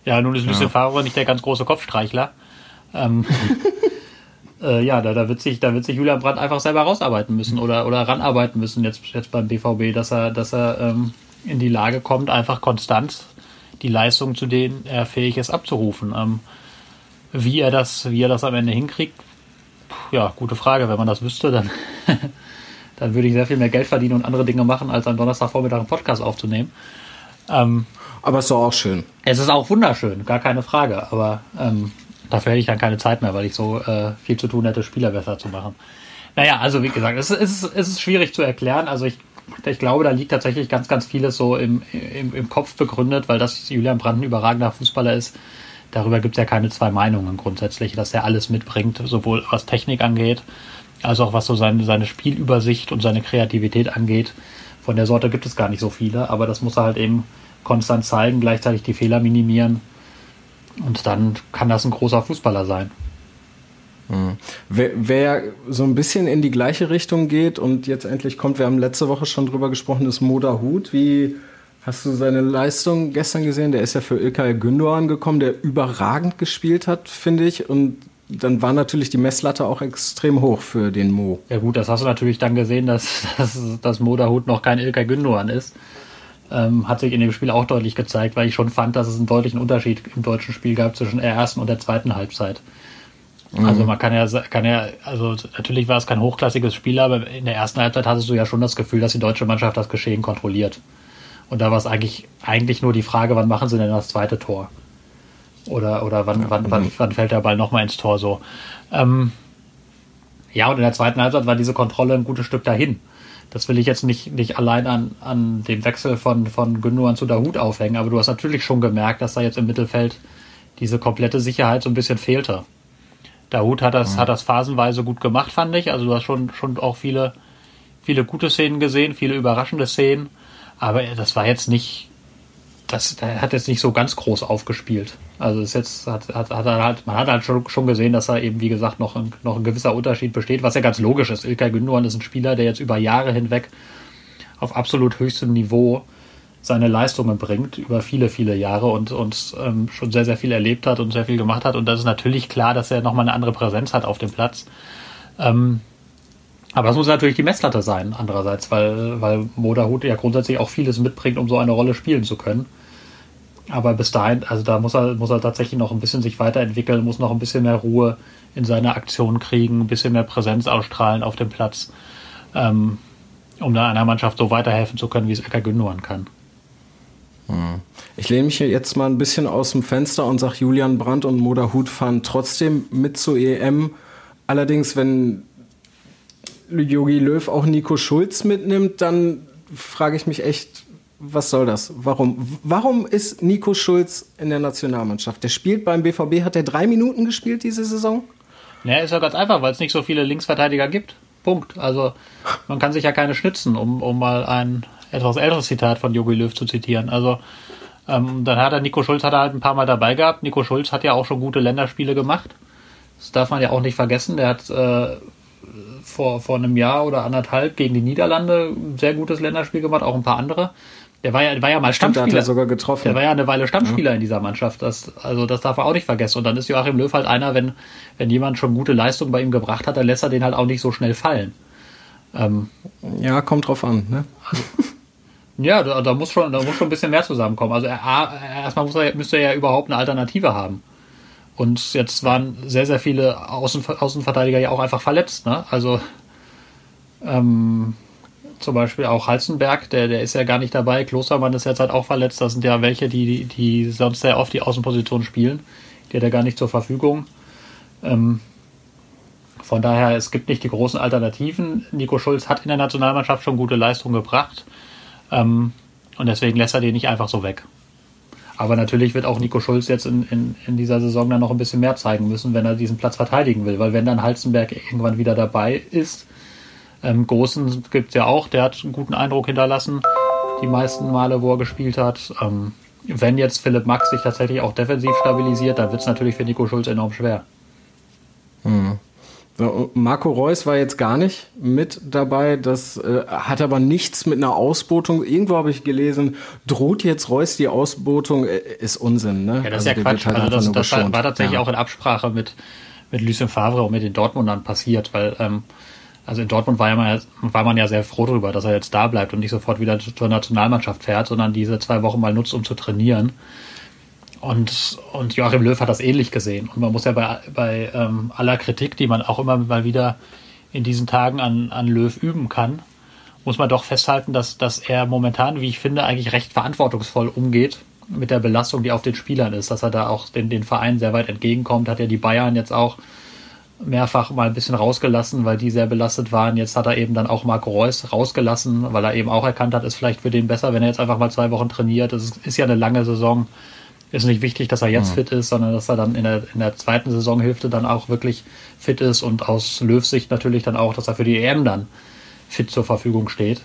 S4: Ja, nun ist Lucien ja. Favre nicht der ganz große Kopfstreichler. Ähm, äh, ja, da, da, wird sich, da wird sich Julian Brandt einfach selber rausarbeiten müssen oder, oder ranarbeiten müssen jetzt, jetzt beim BVB, dass er, dass er ähm, in die Lage kommt, einfach konstant die Leistung, zu denen er fähig ist, abzurufen. Ähm, wie er das, wie er das am Ende hinkriegt, ja, gute Frage. Wenn man das wüsste, dann dann würde ich sehr viel mehr Geld verdienen und andere Dinge machen, als am Donnerstagvormittag einen Podcast aufzunehmen.
S1: Ähm, aber es ist auch schön.
S4: Es ist auch wunderschön, gar keine Frage. Aber ähm, dafür hätte ich dann keine Zeit mehr, weil ich so äh, viel zu tun hätte, Spieler besser zu machen. Naja, also wie gesagt, es, ist, es ist schwierig zu erklären. Also ich, ich glaube, da liegt tatsächlich ganz, ganz vieles so im, im, im Kopf begründet, weil das Julian Brandt ein überragender Fußballer ist. Darüber gibt es ja keine zwei Meinungen grundsätzlich, dass er alles mitbringt, sowohl was Technik angeht, also auch was so seine, seine Spielübersicht und seine Kreativität angeht. Von der Sorte gibt es gar nicht so viele, aber das muss er halt eben konstant zeigen, gleichzeitig die Fehler minimieren. Und dann kann das ein großer Fußballer sein.
S1: Mhm. Wer, wer, so ein bisschen in die gleiche Richtung geht und jetzt endlich kommt, wir haben letzte Woche schon drüber gesprochen, ist Moda Hut. Wie hast du seine Leistung gestern gesehen? Der ist ja für Ilkay Gündoğan gekommen, der überragend gespielt hat, finde ich. Und dann war natürlich die Messlatte auch extrem hoch für den Mo.
S4: Ja gut, das hast du natürlich dann gesehen, dass, dass, dass Mo Dahut noch kein Ilkay Gündogan ist. Ähm, hat sich in dem Spiel auch deutlich gezeigt, weil ich schon fand, dass es einen deutlichen Unterschied im deutschen Spiel gab zwischen der ersten und der zweiten Halbzeit. Mhm. Also man kann ja, kann ja, also natürlich war es kein hochklassiges Spiel, aber in der ersten Halbzeit hattest du ja schon das Gefühl, dass die deutsche Mannschaft das Geschehen kontrolliert. Und da war es eigentlich, eigentlich nur die Frage, wann machen sie denn das zweite Tor? Oder, oder wann, wann, wann, wann fällt der Ball nochmal ins Tor so? Ähm, ja, und in der zweiten Halbzeit war diese Kontrolle ein gutes Stück dahin. Das will ich jetzt nicht, nicht allein an, an dem Wechsel von, von Gündogan zu Dahut aufhängen, aber du hast natürlich schon gemerkt, dass da jetzt im Mittelfeld diese komplette Sicherheit so ein bisschen fehlte. Dahut hat das, mhm. hat das phasenweise gut gemacht, fand ich. Also du hast schon, schon auch viele, viele gute Szenen gesehen, viele überraschende Szenen. Aber das war jetzt nicht, das er hat jetzt nicht so ganz groß aufgespielt. Also ist jetzt hat, hat, hat halt, man hat halt schon, schon gesehen, dass da eben, wie gesagt, noch ein, noch ein gewisser Unterschied besteht, was ja ganz logisch ist. Ilkay Gündogan ist ein Spieler, der jetzt über Jahre hinweg auf absolut höchstem Niveau seine Leistungen bringt, über viele, viele Jahre und, und ähm, schon sehr, sehr viel erlebt hat und sehr viel gemacht hat. Und das ist natürlich klar, dass er nochmal eine andere Präsenz hat auf dem Platz. Ähm, aber das muss natürlich die Messlatte sein, andererseits, weil, weil Moderhut ja grundsätzlich auch vieles mitbringt, um so eine Rolle spielen zu können. Aber bis dahin, also da muss er, muss er tatsächlich noch ein bisschen sich weiterentwickeln, muss noch ein bisschen mehr Ruhe in seine Aktion kriegen, ein bisschen mehr Präsenz ausstrahlen auf dem Platz, ähm, um da einer Mannschaft so weiterhelfen zu können, wie es Ecker Gündogan kann.
S1: Hm. Ich lehne mich jetzt mal ein bisschen aus dem Fenster und sage, Julian Brandt und Moderhut fahren trotzdem mit zur EM. Allerdings, wenn Jogi Löw auch Nico Schulz mitnimmt, dann frage ich mich echt, was soll das? Warum? Warum ist Nico Schulz in der Nationalmannschaft? Der spielt beim BVB, hat er drei Minuten gespielt diese Saison?
S4: Ja, ist ja ganz einfach, weil es nicht so viele Linksverteidiger gibt. Punkt. Also man kann sich ja keine schnitzen, um, um mal ein etwas älteres Zitat von Jogi Löw zu zitieren. Also ähm, dann hat er Nico Schulz hat er halt ein paar Mal dabei gehabt. Nico Schulz hat ja auch schon gute Länderspiele gemacht. Das darf man ja auch nicht vergessen. Der hat äh, vor, vor einem Jahr oder anderthalb gegen die Niederlande ein sehr gutes Länderspiel gemacht, auch ein paar andere. Der war ja, war ja mal Stammspieler.
S1: Stimmt, hat er sogar getroffen.
S4: Der war ja eine Weile Stammspieler ja. in dieser Mannschaft. Das, also das darf er auch nicht vergessen. Und dann ist Joachim Löw halt einer, wenn, wenn jemand schon gute Leistungen bei ihm gebracht hat, dann lässt er den halt auch nicht so schnell fallen.
S1: Ähm, ja, kommt drauf an. Ne?
S4: Also, ja, da, da, muss schon, da muss schon ein bisschen mehr zusammenkommen. Also er, erstmal muss er, müsste er ja überhaupt eine Alternative haben. Und jetzt waren sehr, sehr viele Außen, Außenverteidiger ja auch einfach verletzt. Ne? Also ähm, zum Beispiel auch Halzenberg, der, der ist ja gar nicht dabei. Klostermann ist jetzt halt auch verletzt. Das sind ja welche, die, die sonst sehr oft die Außenposition spielen. Die hat er gar nicht zur Verfügung. Ähm, von daher, es gibt nicht die großen Alternativen. Nico Schulz hat in der Nationalmannschaft schon gute Leistungen gebracht. Ähm, und deswegen lässt er den nicht einfach so weg. Aber natürlich wird auch Nico Schulz jetzt in, in, in dieser Saison dann noch ein bisschen mehr zeigen müssen, wenn er diesen Platz verteidigen will. Weil wenn dann Halzenberg irgendwann wieder dabei ist, ähm, Großen gibt es ja auch, der hat einen guten Eindruck hinterlassen, die meisten Male, wo er gespielt hat. Ähm, wenn jetzt Philipp Max sich tatsächlich auch defensiv stabilisiert, dann wird es natürlich für Nico Schulz enorm schwer.
S1: Hm. Marco Reus war jetzt gar nicht mit dabei. Das äh, hat aber nichts mit einer Ausbotung. Irgendwo habe ich gelesen, droht jetzt Reus die Ausbotung? Äh, ist Unsinn, ne?
S4: Ja, das ist also ja Quatsch. Halt also das, das war tatsächlich ja. auch in Absprache mit, mit Lucien Favre und mit den Dortmundern passiert, weil ähm, also in Dortmund war, ja mal, war man ja sehr froh darüber, dass er jetzt da bleibt und nicht sofort wieder zur Nationalmannschaft fährt, sondern diese zwei Wochen mal nutzt, um zu trainieren. Und, und Joachim Löw hat das ähnlich gesehen. Und man muss ja bei, bei ähm, aller Kritik, die man auch immer mal wieder in diesen Tagen an, an Löw üben kann, muss man doch festhalten, dass, dass er momentan, wie ich finde, eigentlich recht verantwortungsvoll umgeht mit der Belastung, die auf den Spielern ist, dass er da auch den, den Verein sehr weit entgegenkommt, hat ja die Bayern jetzt auch mehrfach mal ein bisschen rausgelassen, weil die sehr belastet waren. Jetzt hat er eben dann auch Marco Reus rausgelassen, weil er eben auch erkannt hat, ist vielleicht für den besser, wenn er jetzt einfach mal zwei Wochen trainiert. Ist, ist ja eine lange Saison ist nicht wichtig, dass er jetzt mhm. fit ist, sondern dass er dann in der, in der zweiten Saisonhälfte dann auch wirklich fit ist und aus Löws Sicht natürlich dann auch, dass er für die EM dann fit zur Verfügung steht.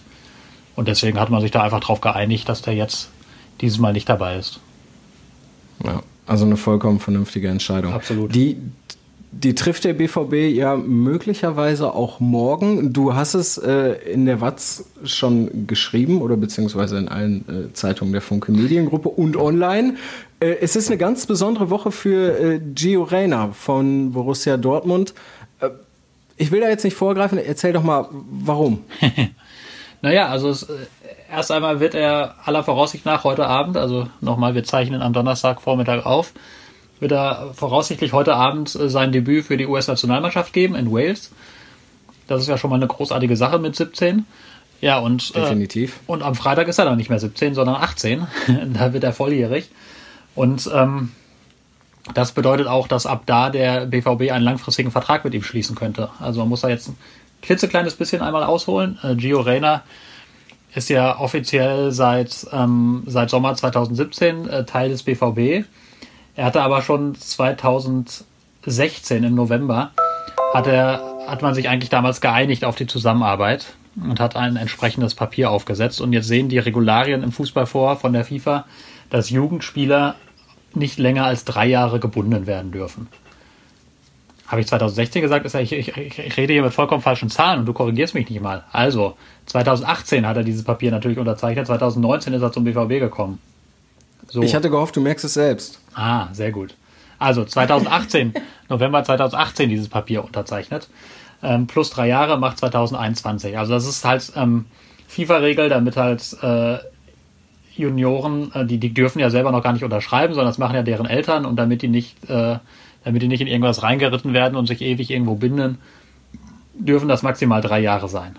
S4: Und deswegen hat man sich da einfach darauf geeinigt, dass der jetzt dieses Mal nicht dabei ist.
S1: Ja, also eine vollkommen vernünftige Entscheidung.
S4: Absolut.
S1: Die, die trifft der BVB ja möglicherweise auch morgen. Du hast es äh, in der Watz schon geschrieben oder beziehungsweise in allen äh, Zeitungen der Funke Mediengruppe und online. Äh, es ist eine ganz besondere Woche für äh, Gio Reyna von Borussia Dortmund. Äh, ich will da jetzt nicht vorgreifen. Erzähl doch mal, warum.
S4: naja, also es, äh, erst einmal wird er aller Voraussicht nach heute Abend, also nochmal, wir zeichnen am Donnerstagvormittag auf, wird er voraussichtlich heute Abend äh, sein Debüt für die US-Nationalmannschaft geben in Wales. Das ist ja schon mal eine großartige Sache mit 17. Ja, und,
S1: äh, Definitiv.
S4: Äh, und am Freitag ist er dann nicht mehr 17, sondern 18. da wird er volljährig. Und ähm, das bedeutet auch, dass ab da der BVB einen langfristigen Vertrag mit ihm schließen könnte. Also man muss da jetzt ein klitzekleines bisschen einmal ausholen. Äh, Gio Reyna ist ja offiziell seit, ähm, seit Sommer 2017 äh, Teil des BVB. Er hatte aber schon 2016 im November hat er, hat man sich eigentlich damals geeinigt auf die Zusammenarbeit und hat ein entsprechendes Papier aufgesetzt. Und jetzt sehen die Regularien im Fußball vor von der FIFA, dass Jugendspieler nicht länger als drei Jahre gebunden werden dürfen. Habe ich 2016 gesagt? Ich, ich, ich rede hier mit vollkommen falschen Zahlen und du korrigierst mich nicht mal. Also, 2018 hat er dieses Papier natürlich unterzeichnet, 2019 ist er zum BVB gekommen.
S1: So. Ich hatte gehofft, du merkst es selbst.
S4: Ah, sehr gut. Also 2018, November 2018 dieses Papier unterzeichnet. Ähm, plus drei Jahre macht 2021. Also das ist halt ähm, FIFA-Regel, damit halt äh, Junioren, äh, die, die dürfen ja selber noch gar nicht unterschreiben, sondern das machen ja deren Eltern und damit die nicht, äh, damit die nicht in irgendwas reingeritten werden und sich ewig irgendwo binden, dürfen das maximal drei Jahre sein.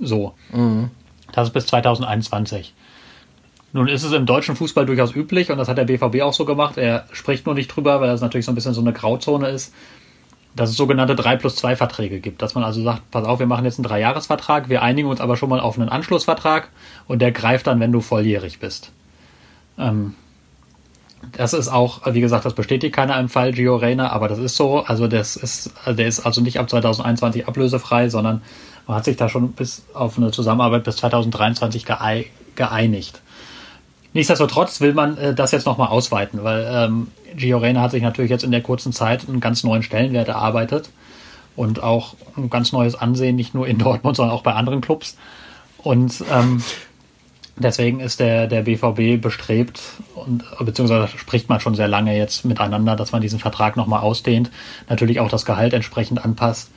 S4: So. Mhm. Das ist bis 2021. Nun ist es im deutschen Fußball durchaus üblich und das hat der BVB auch so gemacht. Er spricht nur nicht drüber, weil das natürlich so ein bisschen so eine Grauzone ist, dass es sogenannte 3 plus 2 Verträge gibt. Dass man also sagt, pass auf, wir machen jetzt einen Dreijahresvertrag, wir einigen uns aber schon mal auf einen Anschlussvertrag und der greift dann, wenn du volljährig bist. Ähm, das ist auch, wie gesagt, das bestätigt keiner im Fall Gio Reyna, aber das ist so. Also das ist, der ist also nicht ab 2021 ablösefrei, sondern man hat sich da schon bis auf eine Zusammenarbeit bis 2023 geeinigt. Nichtsdestotrotz will man äh, das jetzt nochmal ausweiten, weil ähm, Gio Reyna hat sich natürlich jetzt in der kurzen Zeit einen ganz neuen Stellenwert erarbeitet und auch ein ganz neues Ansehen, nicht nur in Dortmund, sondern auch bei anderen Clubs. Und ähm, deswegen ist der, der BVB bestrebt und beziehungsweise spricht man schon sehr lange jetzt miteinander, dass man diesen Vertrag nochmal ausdehnt, natürlich auch das Gehalt entsprechend anpasst.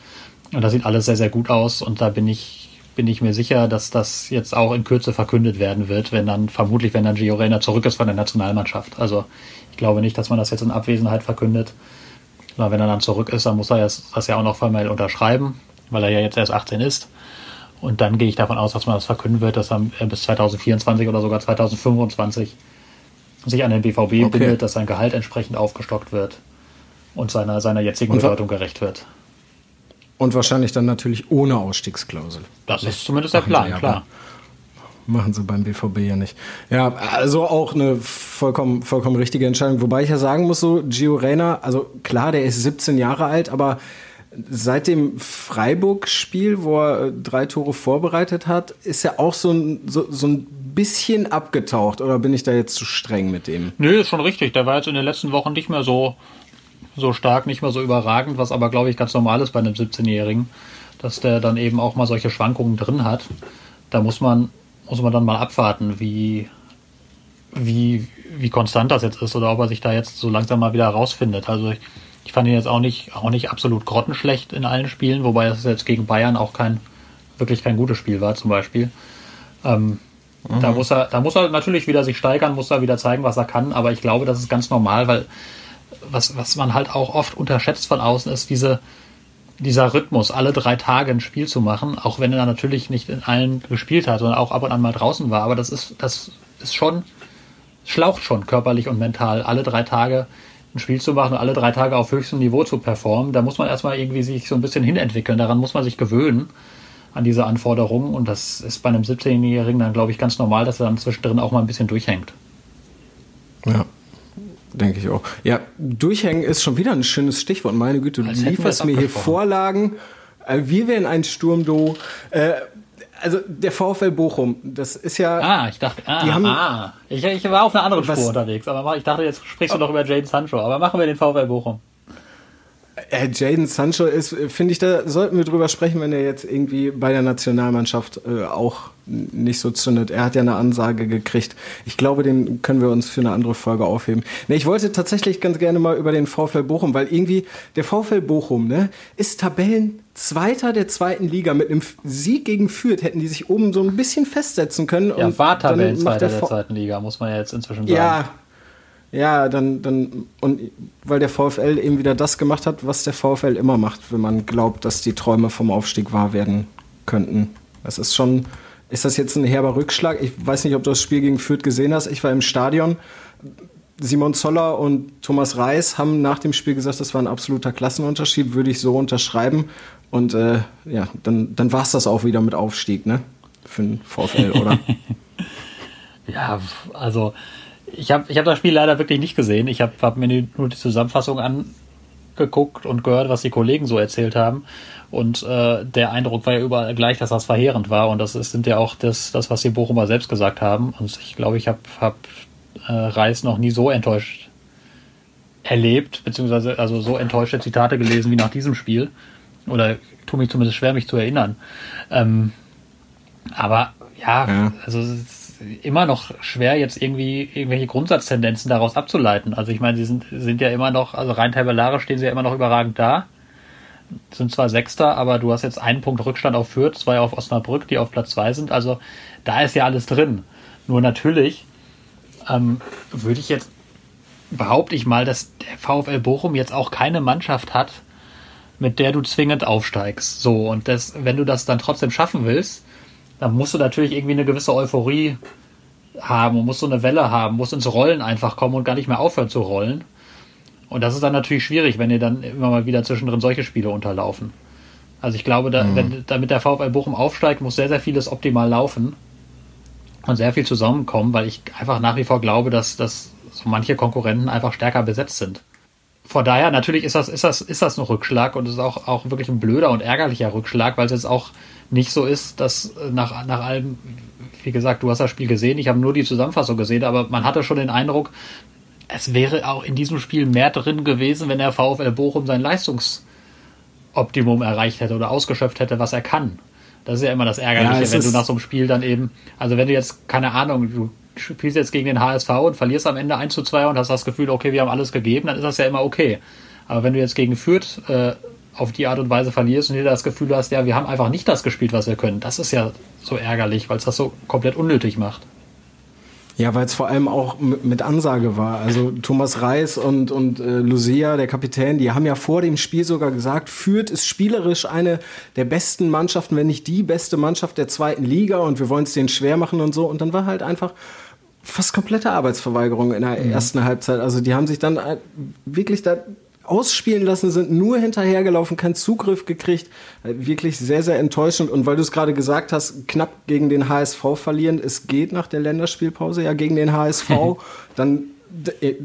S4: Und das sieht alles sehr, sehr gut aus und da bin ich bin ich mir sicher, dass das jetzt auch in Kürze verkündet werden wird, wenn dann vermutlich, wenn dann Gio Reyna zurück ist von der Nationalmannschaft. Also ich glaube nicht, dass man das jetzt in Abwesenheit verkündet. Sondern wenn er dann zurück ist, dann muss er das ja auch noch formell unterschreiben, weil er ja jetzt erst 18 ist. Und dann gehe ich davon aus, dass man das verkünden wird, dass er bis 2024 oder sogar 2025 sich an den BVB okay. bindet, dass sein Gehalt entsprechend aufgestockt wird und seiner, seiner jetzigen Bedeutung gerecht wird.
S1: Und wahrscheinlich dann natürlich ohne Ausstiegsklausel.
S4: Das ist zumindest der Plan, ja klar.
S1: Machen sie beim BVB ja nicht. Ja, also auch eine vollkommen, vollkommen richtige Entscheidung. Wobei ich ja sagen muss, so Gio Reyna, also klar, der ist 17 Jahre alt, aber seit dem Freiburg-Spiel, wo er drei Tore vorbereitet hat, ist er auch so ein, so, so ein bisschen abgetaucht. Oder bin ich da jetzt zu streng mit dem?
S4: Nö, ist schon richtig. Der war jetzt in den letzten Wochen nicht mehr so so stark, nicht mehr so überragend, was aber, glaube ich, ganz normal ist bei einem 17-Jährigen, dass der dann eben auch mal solche Schwankungen drin hat. Da muss man, muss man dann mal abwarten, wie, wie, wie konstant das jetzt ist oder ob er sich da jetzt so langsam mal wieder rausfindet. Also ich, ich fand ihn jetzt auch nicht, auch nicht absolut grottenschlecht in allen Spielen, wobei es jetzt gegen Bayern auch kein, wirklich kein gutes Spiel war, zum Beispiel. Ähm, mhm. Da muss er, da muss er natürlich wieder sich steigern, muss er wieder zeigen, was er kann, aber ich glaube, das ist ganz normal, weil was, was man halt auch oft unterschätzt von außen, ist diese, dieser Rhythmus, alle drei Tage ein Spiel zu machen, auch wenn er natürlich nicht in allen gespielt hat, sondern auch ab und an mal draußen war. Aber das ist, das ist schon, schlaucht schon körperlich und mental, alle drei Tage ein Spiel zu machen und alle drei Tage auf höchstem Niveau zu performen. Da muss man erstmal irgendwie sich so ein bisschen hinentwickeln. Daran muss man sich gewöhnen an diese Anforderungen. Und das ist bei einem 17-Jährigen dann, glaube ich, ganz normal, dass er dann zwischendrin auch mal ein bisschen durchhängt.
S1: Ja, denke ich auch. Ja, durchhängen ist schon wieder ein schönes Stichwort. Meine Güte, du Als lieferst mir hier Vorlagen. Äh, wir wären ein Sturmdo. Äh, also der VfL Bochum, das ist ja.
S4: Ah, ich dachte, ah, haben, ah. Ich, ich, war auf einer anderen Spur unterwegs, aber ich dachte, jetzt sprichst du doch über Jaden Sancho. Aber machen wir den VfL Bochum.
S1: Äh, Jaden Sancho ist, finde ich, da sollten wir drüber sprechen, wenn er jetzt irgendwie bei der Nationalmannschaft äh, auch nicht so zündet. Er hat ja eine Ansage gekriegt. Ich glaube, den können wir uns für eine andere Folge aufheben. Nee, ich wollte tatsächlich ganz gerne mal über den VfL Bochum, weil irgendwie der VfL Bochum, ne, ist Tabellenzweiter der zweiten Liga. Mit einem Sieg gegen Fürth hätten die sich oben so ein bisschen festsetzen können.
S4: Ja, war Tabellenzweiter der, der zweiten Liga, muss man ja jetzt inzwischen sagen.
S1: Ja, ja, dann, dann, und weil der VfL eben wieder das gemacht hat, was der VfL immer macht, wenn man glaubt, dass die Träume vom Aufstieg wahr werden könnten. Das ist schon, ist das jetzt ein herber Rückschlag? Ich weiß nicht, ob du das Spiel gegen Fürth gesehen hast. Ich war im Stadion. Simon Zoller und Thomas Reis haben nach dem Spiel gesagt, das war ein absoluter Klassenunterschied, würde ich so unterschreiben. Und äh, ja, dann, dann war es das auch wieder mit Aufstieg, ne? Für den VfL, oder?
S4: ja, also ich habe ich hab das Spiel leider wirklich nicht gesehen. Ich habe hab mir nur die Zusammenfassung angeguckt und gehört, was die Kollegen so erzählt haben. Und äh, der Eindruck war ja überall gleich, dass das verheerend war. Und das ist, sind ja auch das, das, was die Bochumer selbst gesagt haben. Und ich glaube, ich habe hab äh, Reis noch nie so enttäuscht erlebt, beziehungsweise also so enttäuschte Zitate gelesen wie nach diesem Spiel. Oder tue mich zumindest schwer, mich zu erinnern. Ähm, aber ja, ja. also es ist immer noch schwer, jetzt irgendwie irgendwelche Grundsatztendenzen daraus abzuleiten. Also ich meine, sie sind, sind ja immer noch, also rein tabellarisch stehen sie ja immer noch überragend da. Sind zwar Sechster, aber du hast jetzt einen Punkt Rückstand auf Fürth, zwei auf Osnabrück, die auf Platz zwei sind. Also da ist ja alles drin. Nur natürlich ähm, würde ich jetzt, behaupte ich mal, dass der VfL Bochum jetzt auch keine Mannschaft hat, mit der du zwingend aufsteigst. So, und das, wenn du das dann trotzdem schaffen willst, dann musst du natürlich irgendwie eine gewisse Euphorie haben und musst so eine Welle haben, musst ins Rollen einfach kommen und gar nicht mehr aufhören zu rollen. Und das ist dann natürlich schwierig, wenn dir dann immer mal wieder zwischendrin solche Spiele unterlaufen. Also ich glaube, da, mhm. wenn, damit der VfL Bochum aufsteigt, muss sehr, sehr vieles optimal laufen und sehr viel zusammenkommen, weil ich einfach nach wie vor glaube, dass, dass so manche Konkurrenten einfach stärker besetzt sind. Von daher, natürlich ist das, ist das, ist das ein Rückschlag und es ist auch, auch wirklich ein blöder und ärgerlicher Rückschlag, weil es jetzt auch nicht so ist, dass nach, nach allem, wie gesagt, du hast das Spiel gesehen, ich habe nur die Zusammenfassung gesehen, aber man hatte schon den Eindruck, es wäre auch in diesem Spiel mehr drin gewesen, wenn der VfL Bochum sein Leistungsoptimum erreicht hätte oder ausgeschöpft hätte, was er kann. Das ist ja immer das Ärgerliche, ja, wenn du nach so einem Spiel dann eben, also wenn du jetzt, keine Ahnung, du spielst jetzt gegen den HSV und verlierst am Ende 1 zu 2 und hast das Gefühl, okay, wir haben alles gegeben, dann ist das ja immer okay. Aber wenn du jetzt gegen Fürth äh, auf die Art und Weise verlierst und dir das Gefühl hast, ja, wir haben einfach nicht das gespielt, was wir können, das ist ja so ärgerlich, weil es das so komplett unnötig macht.
S1: Ja, weil es vor allem auch mit Ansage war. Also Thomas Reis und, und äh, Lucia, der Kapitän, die haben ja vor dem Spiel sogar gesagt, Fürth ist spielerisch eine der besten Mannschaften, wenn nicht die beste Mannschaft der zweiten Liga und wir wollen es denen schwer machen und so. Und dann war halt einfach fast komplette Arbeitsverweigerung in der mhm. ersten Halbzeit. Also die haben sich dann äh, wirklich da ausspielen lassen, sind nur hinterhergelaufen, keinen Zugriff gekriegt. Wirklich sehr, sehr enttäuschend. Und weil du es gerade gesagt hast, knapp gegen den HSV verlieren, es geht nach der Länderspielpause ja gegen den HSV. dann, äh,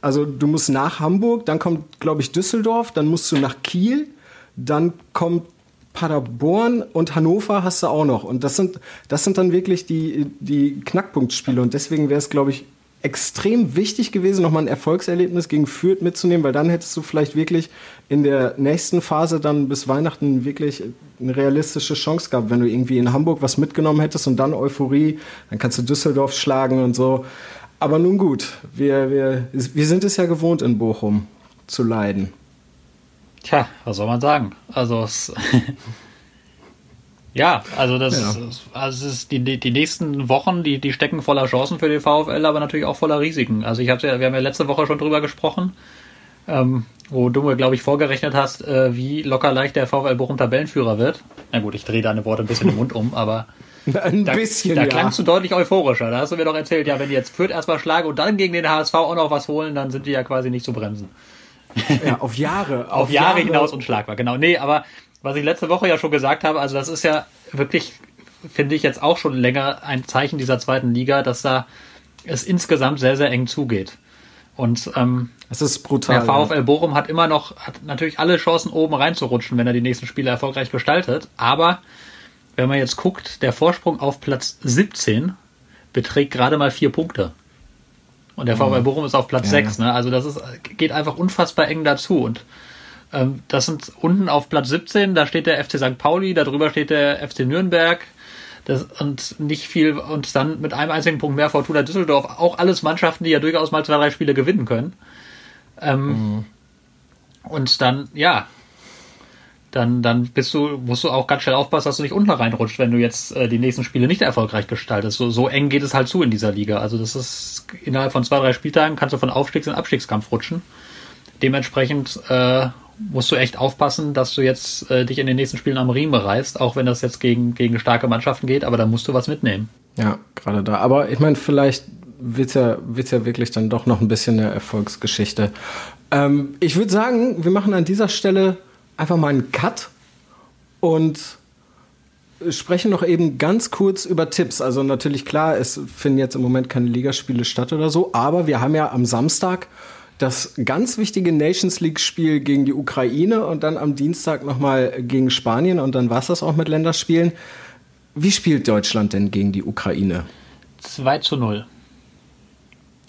S1: also du musst nach Hamburg, dann kommt, glaube ich, Düsseldorf, dann musst du nach Kiel, dann kommt Paderborn und Hannover hast du auch noch. Und das sind, das sind dann wirklich die, die Knackpunktspiele. Und deswegen wäre es, glaube ich, extrem wichtig gewesen, nochmal ein Erfolgserlebnis gegen Fürth mitzunehmen, weil dann hättest du vielleicht wirklich in der nächsten Phase dann bis Weihnachten wirklich eine realistische Chance gehabt. Wenn du irgendwie in Hamburg was mitgenommen hättest und dann Euphorie, dann kannst du Düsseldorf schlagen und so. Aber nun gut, wir, wir, wir sind es ja gewohnt in Bochum zu leiden.
S4: Tja, was soll man sagen? Also es Ja, also das, ja. also es ist die, die nächsten Wochen, die, die stecken voller Chancen für den VfL, aber natürlich auch voller Risiken. Also ich habe ja, wir haben ja letzte Woche schon drüber gesprochen, ähm, wo du mir, glaube ich, vorgerechnet hast, äh, wie locker leicht der VfL Bochum Tabellenführer wird. Na gut, ich drehe deine Worte ein bisschen im Mund um, aber
S1: ein da, bisschen,
S4: da klangst du deutlich euphorischer. Da hast du mir doch erzählt, ja, wenn die jetzt Fürth erstmal schlagen und dann gegen den HSV auch noch was holen, dann sind die ja quasi nicht zu bremsen.
S1: Ja, auf Jahre.
S4: auf, auf Jahre, Jahre hinaus unschlagbar, genau. Nee, aber was ich letzte Woche ja schon gesagt habe, also das ist ja wirklich, finde ich jetzt auch schon länger ein Zeichen dieser zweiten Liga, dass da es insgesamt sehr, sehr eng zugeht. Und ähm,
S1: es ist brutal.
S4: Der VfL Bochum hat immer noch, hat natürlich alle Chancen oben reinzurutschen, wenn er die nächsten Spiele erfolgreich gestaltet. Aber wenn man jetzt guckt, der Vorsprung auf Platz 17 beträgt gerade mal vier Punkte. Und der VfL mhm. Bochum ist auf Platz ja. 6. Ne? Also das ist, geht einfach unfassbar eng dazu. Und ähm, das sind unten auf Platz 17, da steht der FC St. Pauli, darüber steht der FC Nürnberg. Das, und nicht viel, und dann mit einem einzigen Punkt mehr Fortuna Düsseldorf. Auch alles Mannschaften, die ja durchaus mal zwei, drei Spiele gewinnen können. Ähm, mhm. Und dann, ja, dann, dann bist du, musst du auch ganz schnell aufpassen, dass du nicht unten reinrutscht, wenn du jetzt äh, die nächsten Spiele nicht erfolgreich gestaltest. So, so eng geht es halt zu in dieser Liga. Also das ist innerhalb von zwei, drei Spieltagen kannst du von Aufstiegs- und Abstiegskampf rutschen. Dementsprechend äh, musst du echt aufpassen, dass du jetzt äh, dich in den nächsten Spielen am Riemen reißt, auch wenn das jetzt gegen, gegen starke Mannschaften geht, aber da musst du was mitnehmen.
S1: Ja, gerade da. Aber ich meine, vielleicht wird's ja, wird's ja wirklich dann doch noch ein bisschen eine Erfolgsgeschichte. Ähm, ich würde sagen, wir machen an dieser Stelle einfach mal einen Cut und sprechen noch eben ganz kurz über Tipps. Also natürlich klar, es finden jetzt im Moment keine Ligaspiele statt oder so, aber wir haben ja am Samstag das ganz wichtige Nations League-Spiel gegen die Ukraine und dann am Dienstag nochmal gegen Spanien und dann war es das auch mit Länderspielen. Wie spielt Deutschland denn gegen die Ukraine?
S4: 2 zu 0.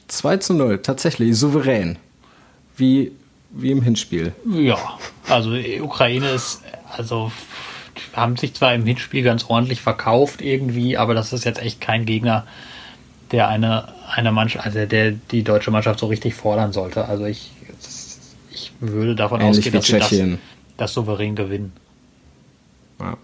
S1: 2 zu 0, tatsächlich, souverän. Wie, wie im Hinspiel.
S4: Ja, also die Ukraine ist, also haben sich zwar im Hinspiel ganz ordentlich verkauft irgendwie, aber das ist jetzt echt kein Gegner, der eine, eine Mannschaft, also der die deutsche Mannschaft so richtig fordern sollte. Also ich, ich würde davon
S1: Ähnlich
S4: ausgehen, dass sie das,
S1: Tschechien.
S4: das souverän gewinnen.
S1: Ja.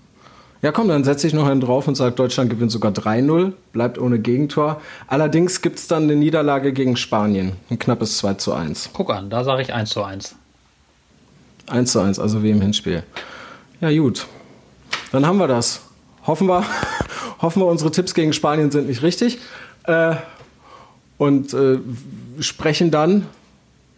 S1: Ja, komm, dann setze ich noch einen drauf und sage, Deutschland gewinnt sogar 3-0, bleibt ohne Gegentor. Allerdings gibt es dann eine Niederlage gegen Spanien. Ein knappes 2 zu 1.
S4: Guck an, da sage ich 1 zu 1.
S1: 1 zu 1, also wie im Hinspiel. Ja, gut. Dann haben wir das. Hoffen wir, hoffen wir unsere Tipps gegen Spanien sind nicht richtig. Äh, und äh, sprechen dann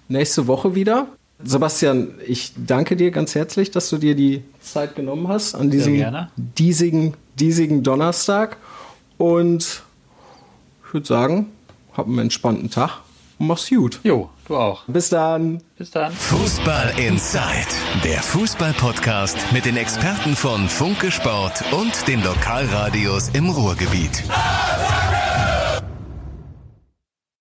S1: nächste Woche wieder. Sebastian, ich danke dir ganz herzlich, dass du dir die Zeit genommen hast an diesem diesigen, diesigen Donnerstag. Und ich würde sagen, hab einen entspannten Tag und mach's gut.
S4: Jo, du auch.
S1: Bis dann.
S4: Bis dann.
S3: Fußball Inside, der Fußball-Podcast mit den Experten von Funke Sport und den Lokalradios im Ruhrgebiet.